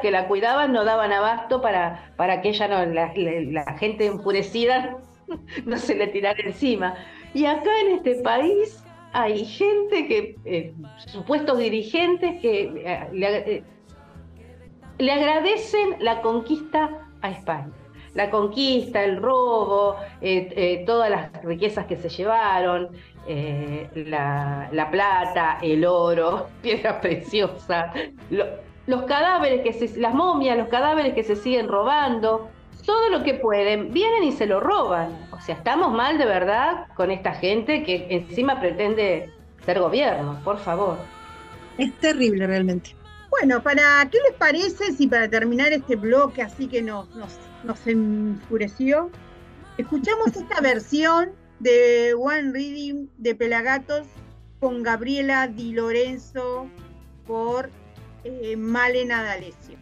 D: que la cuidaban no daban abasto para, para que ella no, la gente enfurecida no se le tirara encima. Y acá en este país hay gente que, eh, supuestos dirigentes que eh, le, eh, le agradecen la conquista a España. La conquista, el robo, eh, eh, todas las riquezas que se llevaron, eh, la, la plata, el oro, piedras preciosas, lo- los cadáveres que se, las momias, los cadáveres que se siguen robando, todo lo que pueden, vienen y se lo roban. O sea, estamos mal de verdad con esta gente que encima pretende ser gobierno, por favor.
P: Es terrible realmente.
C: Bueno, para ¿qué les parece si para terminar este bloque así que nos, nos, nos enfureció, escuchamos esta versión de One Reading de Pelagatos con Gabriela Di Lorenzo por eh, Malena D'Alessio.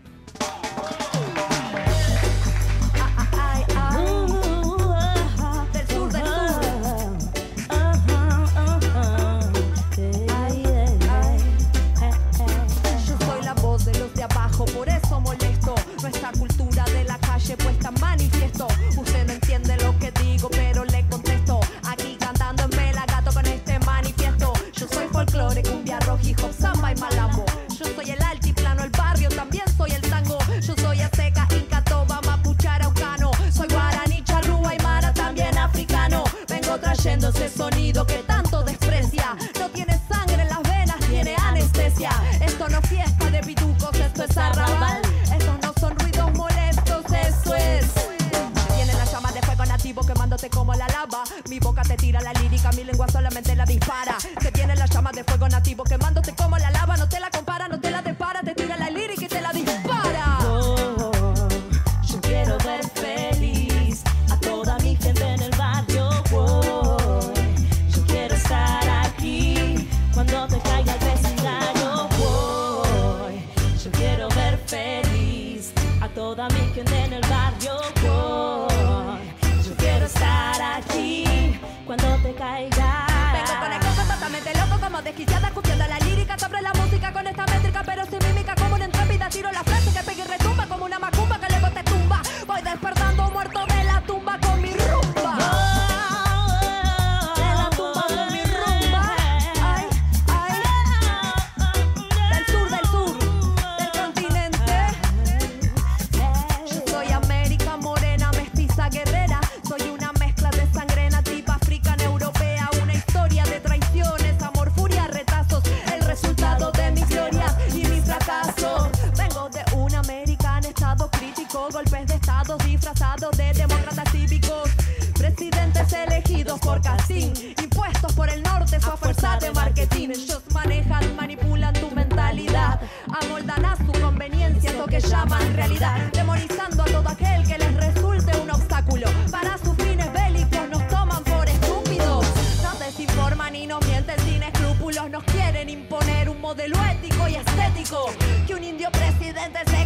I: Realidad demonizando a todo aquel que les resulte un obstáculo. Para sus fines bélicos nos toman por estúpidos. Nos desinforman y nos mienten sin escrúpulos. Nos quieren imponer un modelo ético y estético. Que un indio presidente se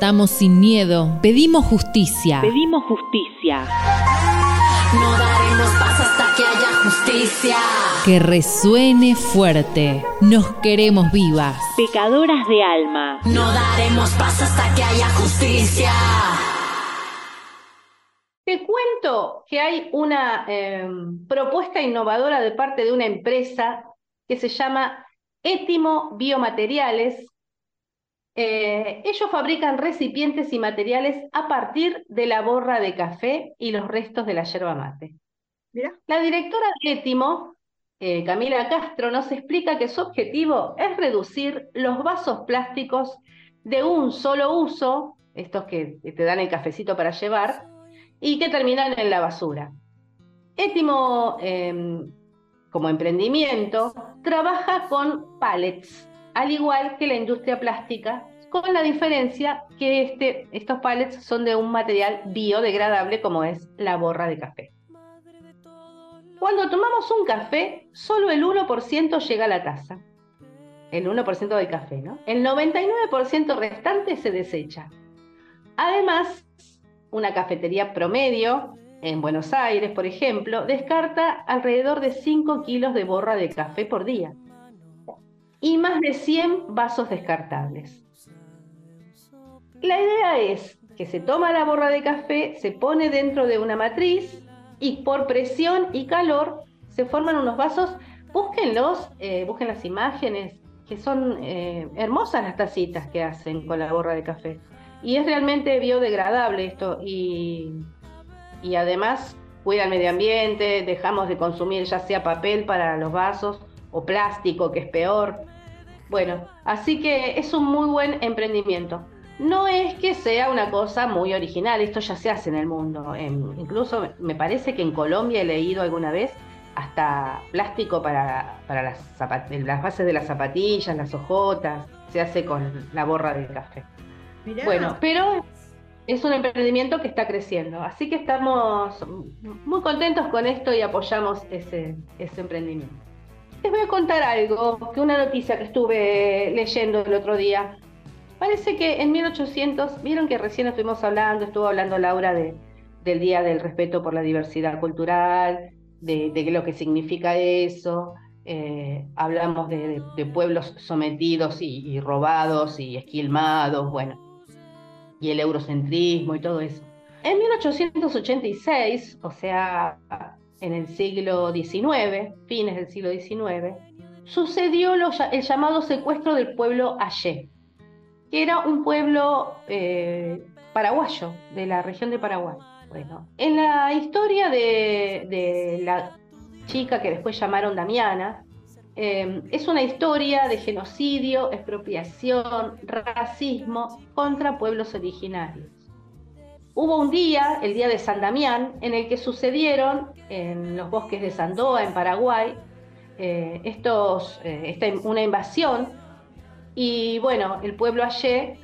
K: Cantamos sin miedo, pedimos justicia.
O: Pedimos justicia.
A: No daremos paz hasta que haya justicia.
K: Que resuene fuerte. Nos queremos vivas.
O: Pecadoras de alma.
A: No daremos paz hasta que haya justicia.
D: Te cuento que hay una eh, propuesta innovadora de parte de una empresa que se llama Etimo Biomateriales. Eh, ellos fabrican recipientes y materiales a partir de la borra de café y los restos de la yerba mate. La directora de Etimo, eh, Camila Castro, nos explica que su objetivo es reducir los vasos plásticos de un solo uso, estos que te dan el cafecito para llevar, y que terminan en la basura. Etimo, eh, como emprendimiento, trabaja con pallets, al igual que la industria plástica, con la diferencia que este, estos pallets son de un material biodegradable como es la borra de café. Cuando tomamos un café, solo el 1% llega a la taza. El 1% del café. El 99% restante se desecha. Además, una cafetería promedio, en Buenos Aires, por ejemplo, descarta alrededor de 5 kilos de borra de café por día y más de 100 vasos descartables. La idea es que se toma la borra de café, se pone dentro de una matriz y por presión y calor se forman unos vasos búsquenlos, eh, busquen las imágenes, que son eh, hermosas las tacitas que hacen con la borra de café. Y es realmente biodegradable esto y, y además cuida el medio ambiente, dejamos de consumir ya sea papel para los vasos o plástico, que es peor. Bueno, así que es un muy buen emprendimiento. No es que sea una cosa muy original, esto ya se hace en el mundo. En- incluso me parece que en Colombia he leído alguna vez hasta plástico para, para las, las bases de las zapatillas, las hojotas, se hace con la borra del café.
C: Mirá.
D: Bueno, pero es un emprendimiento que está creciendo, así que estamos muy contentos con esto y apoyamos ese, ese emprendimiento. Les voy a contar algo, que una noticia que estuve leyendo el otro día. Parece que en 1800, vieron que recién estuvimos hablando, estuvo hablando Laura de, del Día del Respeto por la Diversidad Cultural, de, de lo que significa eso, eh, hablamos de, pueblos sometidos y, robados y esquilmados, bueno, y el eurocentrismo y todo eso. En 1886, o sea, en el siglo XIX, fines del siglo XIX, sucedió lo el llamado secuestro del pueblo Ayé, que era un pueblo eh, paraguayo, de la región de Paraguay. Bueno, en la historia de, la chica que después llamaron Damiana, eh, es una historia de genocidio, expropiación, racismo contra pueblos originarios. Hubo un día, el día de San Damián, en el que sucedieron en los bosques de Sandoa, en Paraguay, eh, eh, esta, una invasión y bueno, el pueblo Ayé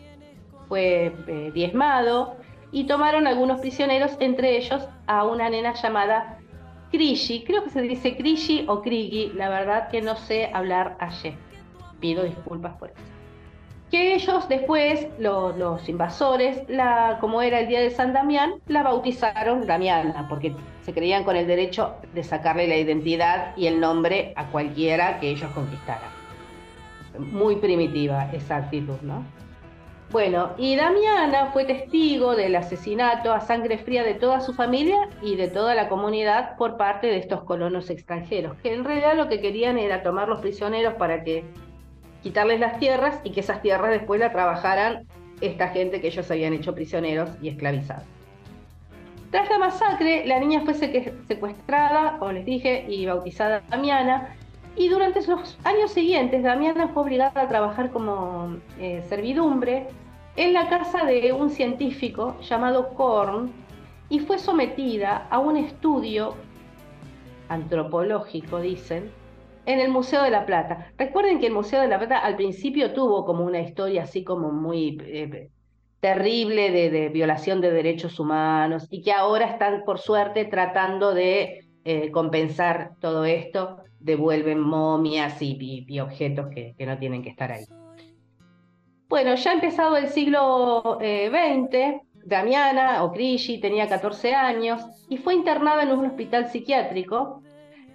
D: fue eh, diezmado y tomaron algunos prisioneros, entre ellos a una nena llamada Krishi, creo que se dice Krishi o Krigi, la verdad que no sé hablar Ayé, pido disculpas por eso. Que ellos después, lo- los invasores, la, como era el día de San Damián, la bautizaron Damiana, porque se creían con el derecho de sacarle la identidad y el nombre a cualquiera que ellos conquistaran muy primitiva esa actitud, ¿no? Bueno, y Damiana fue testigo del asesinato a sangre fría de toda su familia y de toda la comunidad por parte de estos colonos extranjeros, que en realidad lo que querían era tomar los prisioneros para que quitarles las tierras y que esas tierras después la trabajaran esta gente que ellos habían hecho prisioneros y esclavizados. Tras la masacre, la niña fue secuestrada, como les dije, y bautizada Damiana, y durante los años siguientes, Damiana fue obligada a trabajar como eh, servidumbre en la casa de un científico llamado Korn y fue sometida a un estudio antropológico, dicen, en el Museo de la Plata. Recuerden que el Museo de la Plata al principio tuvo como una historia así como muy eh, terrible de, de violación de derechos humanos y que ahora están, por suerte, tratando de eh, compensar todo esto, devuelven momias y, objetos que, no tienen que estar ahí. Bueno, ya empezado el siglo eh, XX, Damiana o tenía 14 años y fue internada en un hospital psiquiátrico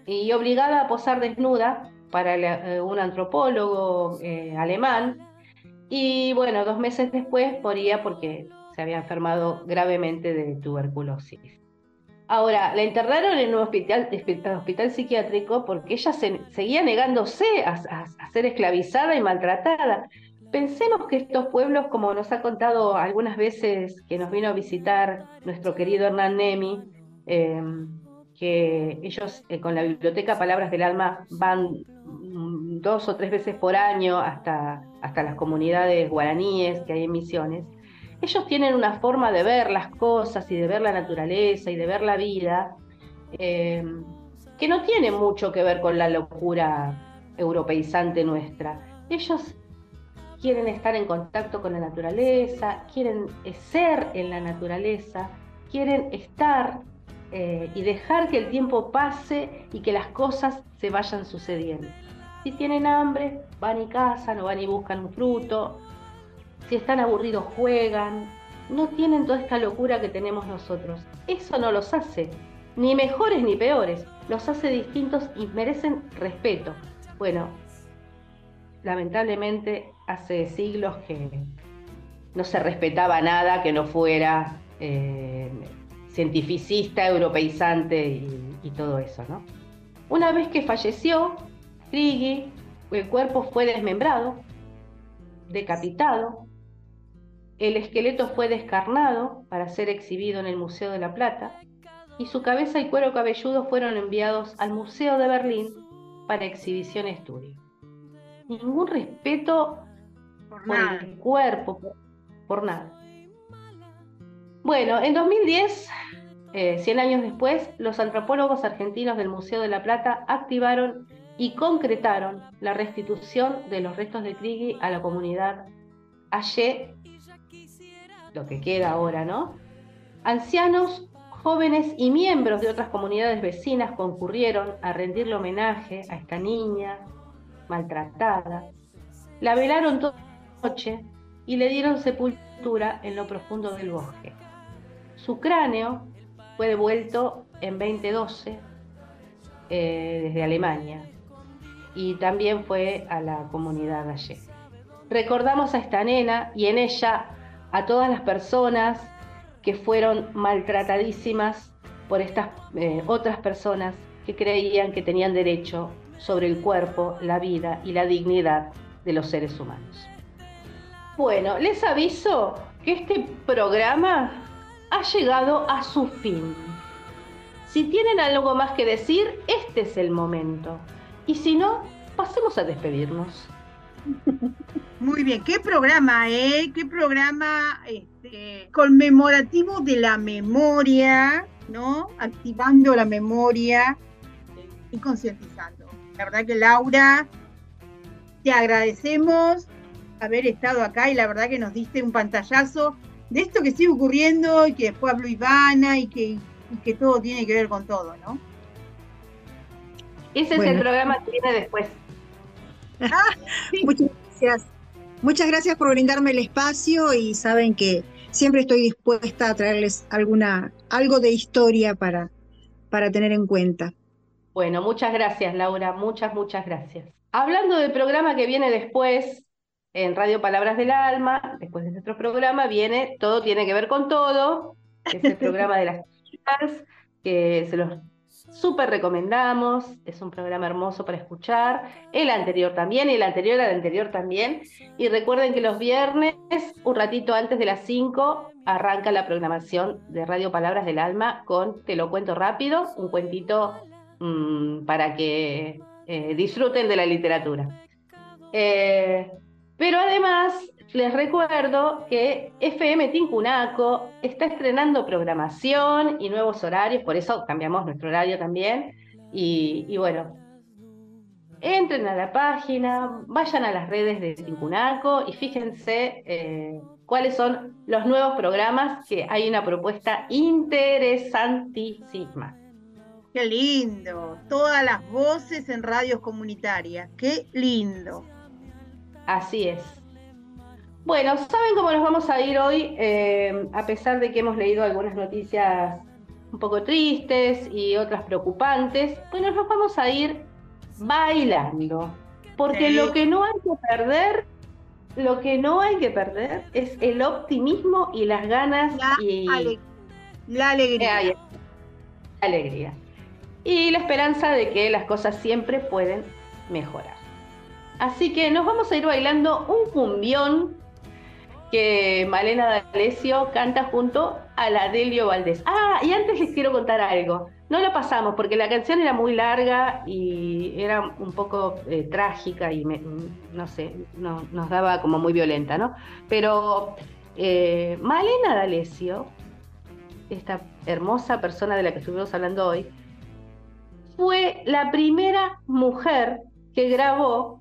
D: y obligada a posar desnuda para eh, un antropólogo eh, alemán. Y bueno, dos meses después moría porque se había enfermado gravemente de tuberculosis. Ahora, la internaron en un hospital, hospital psiquiátrico porque ella se- seguía negándose a, ser esclavizada y maltratada. Pensemos que estos pueblos, como nos ha contado algunas veces que nos vino a visitar nuestro querido Hernán Nemi, eh, que ellos eh, con la biblioteca Palabras del Alma van mm, dos o tres veces por año hasta, hasta las comunidades guaraníes que hay en Misiones, ellos tienen una forma de ver las cosas y de ver la naturaleza y de ver la vida eh, que no tiene mucho que ver con la locura europeizante nuestra. Ellos quieren estar en contacto con la naturaleza, quieren ser en la naturaleza, quieren estar eh, y dejar que el tiempo pase y que las cosas se vayan sucediendo. Si tienen hambre, van y cazan o van y buscan un fruto. Si están aburridos, juegan. No tienen toda esta locura que tenemos nosotros. Eso no los hace ni mejores ni peores. Los hace distintos y merecen respeto. Bueno, lamentablemente hace siglos que no se respetaba nada que no fuera eh, cientificista, europeizante y, todo eso, ¿no? Una vez que falleció, Krigi, el cuerpo fue desmembrado, decapitado, el esqueleto fue descarnado para ser exhibido en el Museo de la Plata y su cabeza y cuero cabelludo fueron enviados al Museo de Berlín para exhibición estudio. Ningún respeto por, el cuerpo, por, por nada. Bueno, en 2010, eh, 100 años después, los antropólogos argentinos del Museo de la Plata activaron y concretaron la restitución de los restos de Krigi a la comunidad Aye, lo que queda ahora, ¿no? Ancianos, jóvenes y miembros de otras comunidades vecinas concurrieron a rendirle homenaje a esta niña maltratada. La velaron toda la noche y le dieron sepultura en lo profundo del bosque. Su cráneo fue devuelto en 2012 eh, desde Alemania y también fue a la comunidad gallega. Recordamos a esta nena y en ella a todas las personas que fueron maltratadísimas por estas eh, otras personas que creían que tenían derecho sobre el cuerpo, la vida y la dignidad de los seres humanos. Bueno, les aviso que este programa ha llegado a su fin. Si tienen algo más que decir, este es el momento. Y si no, pasemos a despedirnos.
C: Muy bien, qué programa, ¿eh? Qué programa este, conmemorativo de la memoria, ¿no? Activando la memoria y concientizando. La verdad que Laura, te agradecemos haber estado acá y la verdad que nos diste un pantallazo de esto que sigue ocurriendo y que después habló Ivana y que, y que todo tiene que ver con todo, ¿no?
D: Ese es el programa que viene después.
P: Muchas gracias. Muchas gracias por brindarme el espacio y saben que siempre estoy dispuesta a traerles alguna, algo de historia para, para tener en cuenta.
D: Bueno, muchas gracias, Laura. Muchas, muchas gracias. Hablando del programa que viene después, en Radio Palabras del Alma, después de nuestro programa, viene Todo tiene que ver con todo, que es el programa de las chicas, que se los súper recomendamos, es un programa hermoso para escuchar, el anterior también, y el anterior al anterior también, y recuerden que los viernes, un ratito antes de las 5, arranca la programación de Radio Palabras del Alma con Te lo cuento rápido, un cuentito mmm, para que eh, disfruten de la literatura. Eh, pero además, les recuerdo que FM Tincunaco está estrenando programación y nuevos horarios, por eso cambiamos nuestro horario también. Y, y bueno, entren a la página, vayan a las redes de Tincunaco y fíjense eh, cuáles son los nuevos programas, que hay una propuesta interesantísima.
C: Qué lindo, todas las voces en radios comunitarias, qué lindo.
D: Así es. Bueno, ¿saben cómo nos vamos a ir hoy? Eh, a pesar de que hemos leído algunas noticias un poco tristes y otras preocupantes, bueno, nos vamos a ir bailando. Porque
C: Sí.
D: lo que no hay que perder, lo que no hay que perder es el optimismo y las ganas y
C: ale- la alegría.
D: Eh. La alegría. Y la esperanza de que las cosas siempre pueden mejorar. Así que nos vamos a ir bailando un cumbión que Malena D'Alessio canta junto a la Delio Valdés. Ah, y antes les quiero contar algo. No lo pasamos porque la canción era muy larga y era un poco eh, trágica y no sé, no- nos daba como muy violenta, ¿no? Pero eh, Malena D'Alessio, esta hermosa persona de la que estuvimos hablando hoy, fue la primera mujer que grabó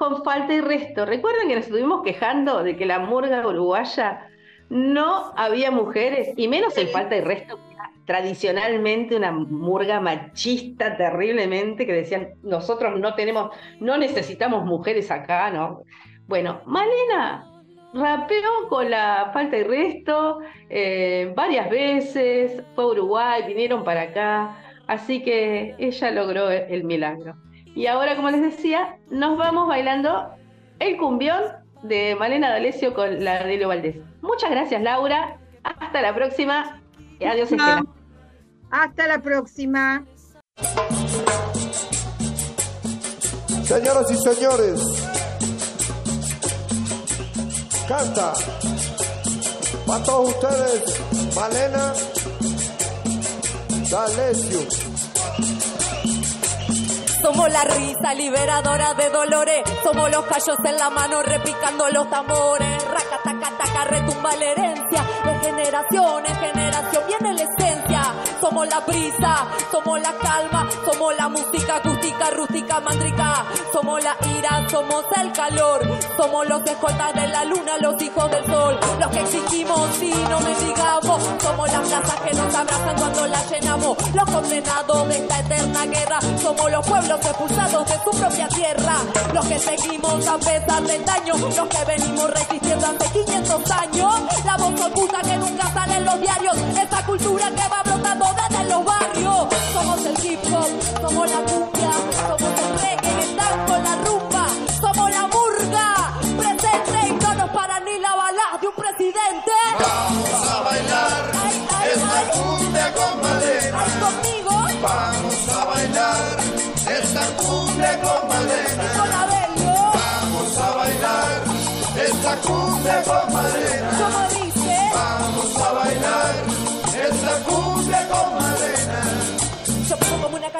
D: con falta y resto. Recuerden que nos estuvimos quejando de que la murga uruguaya no había mujeres, y menos en falta y resto, que era tradicionalmente una murga machista terriblemente, que decían, nosotros no tenemos, no necesitamos mujeres acá, ¿no? Bueno, Malena rapeó con la falta y resto eh, varias veces, fue a Uruguay, vinieron para acá, así que ella logró el milagro. Y ahora, como les decía, nos vamos bailando el cumbión de Malena D'Alessio con la de Leo Valdés. Muchas gracias, Laura. Hasta la próxima. Y adiós, Estela.
C: Hasta la próxima.
Q: Señoras y señores, canta para todos ustedes, Malena D'Alessio.
I: Somos la risa liberadora de dolores. Somos los callos en la mano repicando los tambores. Raca, taca, retumba la herencia. De generación en generación. Somos la brisa, somos la calma. Somos la música acústica, rústica, mandrica. Somos la ira, somos el calor. Somos los escoltas de la luna, los hijos del sol. Los que exigimos y no mendigamos. Somos las plazas que nos abrazan cuando las llenamos. Los condenados de esta eterna guerra. Somos los pueblos expulsados de su propia tierra. Los que seguimos a pesar del daño. Los que venimos resistiendo hace 500 años. La voz oculta que nunca sale en los diarios. Esa cultura que va brotando desde los barrios. Somos el hip hop, somos la cumbia, somos el reggae, el tango, la rumba. Somos la murga, presente y no nos para ni la bala de un presidente.
Q: Vamos a bailar esta cumbia con madera.
I: Conmigo,
Q: Vamos a bailar esta cumbia con madera.
I: con la Belio,
Q: Vamos a bailar esta cumbia con madera.
I: como dice.
Q: Vamos a bailar esta cumbia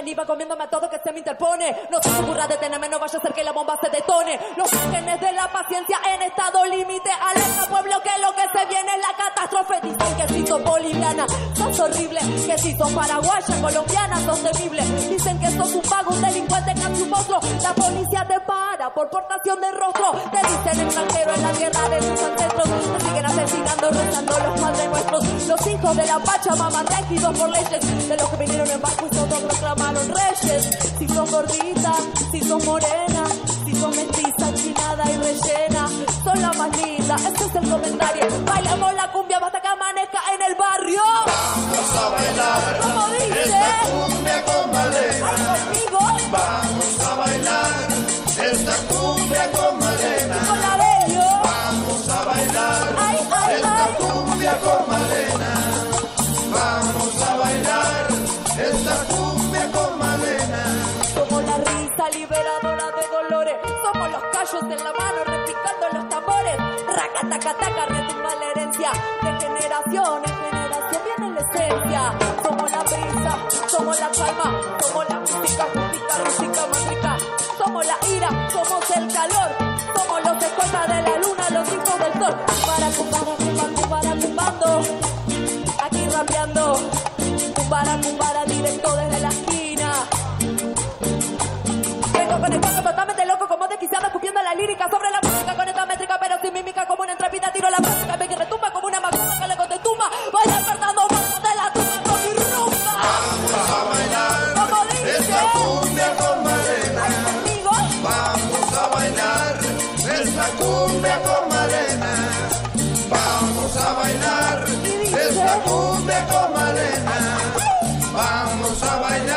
I: caníbal comiéndome a todo que se me interpone. No se ocurra detenerme, no vaya a ser que la bomba se detone. Los ángeles de la paciencia en estado límite. Alerta pueblo que lo que se viene es la catástrofe. Dicen que si sos boliviana, sos horrible. Que si sos paraguaya, colombiana, sos temible. Dicen que sos un vago, un delincuente, casi un monstruo. La policía te para por portación de rostro. Te dicen extranjero en la tierra de tus ancestros. Te siguen asesinando, rezando los padres nuestros. Los hijos de la Pachamama, regidos por leyes. De los que vinieron en barco y proclamaron reyes. Si sos gordita, si sos morena, si sos mestiza, chinada y rellena. Son la más linda, este es el comentario. Bailamos la cumbia hasta que amanezca en el barrio.
Q: Vamos a bailar
I: Como dice,
Q: esta cumbia con madera.
I: ay, conmigo,
Q: Vamos a bailar esta cumbia con madera.
I: con la.
Q: Vamos a bailar
I: Ay, ay,
Q: esta
I: ay.
Q: cumbia con
I: Somos los callos en la mano repicando los tambores. Raca, taca, taca, retumba la herencia. De generación en generación viene la esencia. Somos la brisa, somos la calma. Somos la música, música, música, mágica. Somos la ira, somos el calor. Somos los escoltas de la luna, los hijos del sol. Para cumbara, cumbando, para cumbando. Aquí rapeando. Cumbara, cumbara, directo desde la esquina. Vengo con el desquiciado escupiendo la lírica sobre la música con esta métrica pero sin mímica como una intrépida tiro la música ve que retumba como una macumba que luego te tumba vaya despertando de la tumba con mi rumba.
Q: Vamos a bailar
I: como dice
Q: cumbia con
I: conmigo
Q: Vamos a bailar. Esta cumbia con madera. Vamos a bailar. Esta cumbia con madera. Vamos a bailar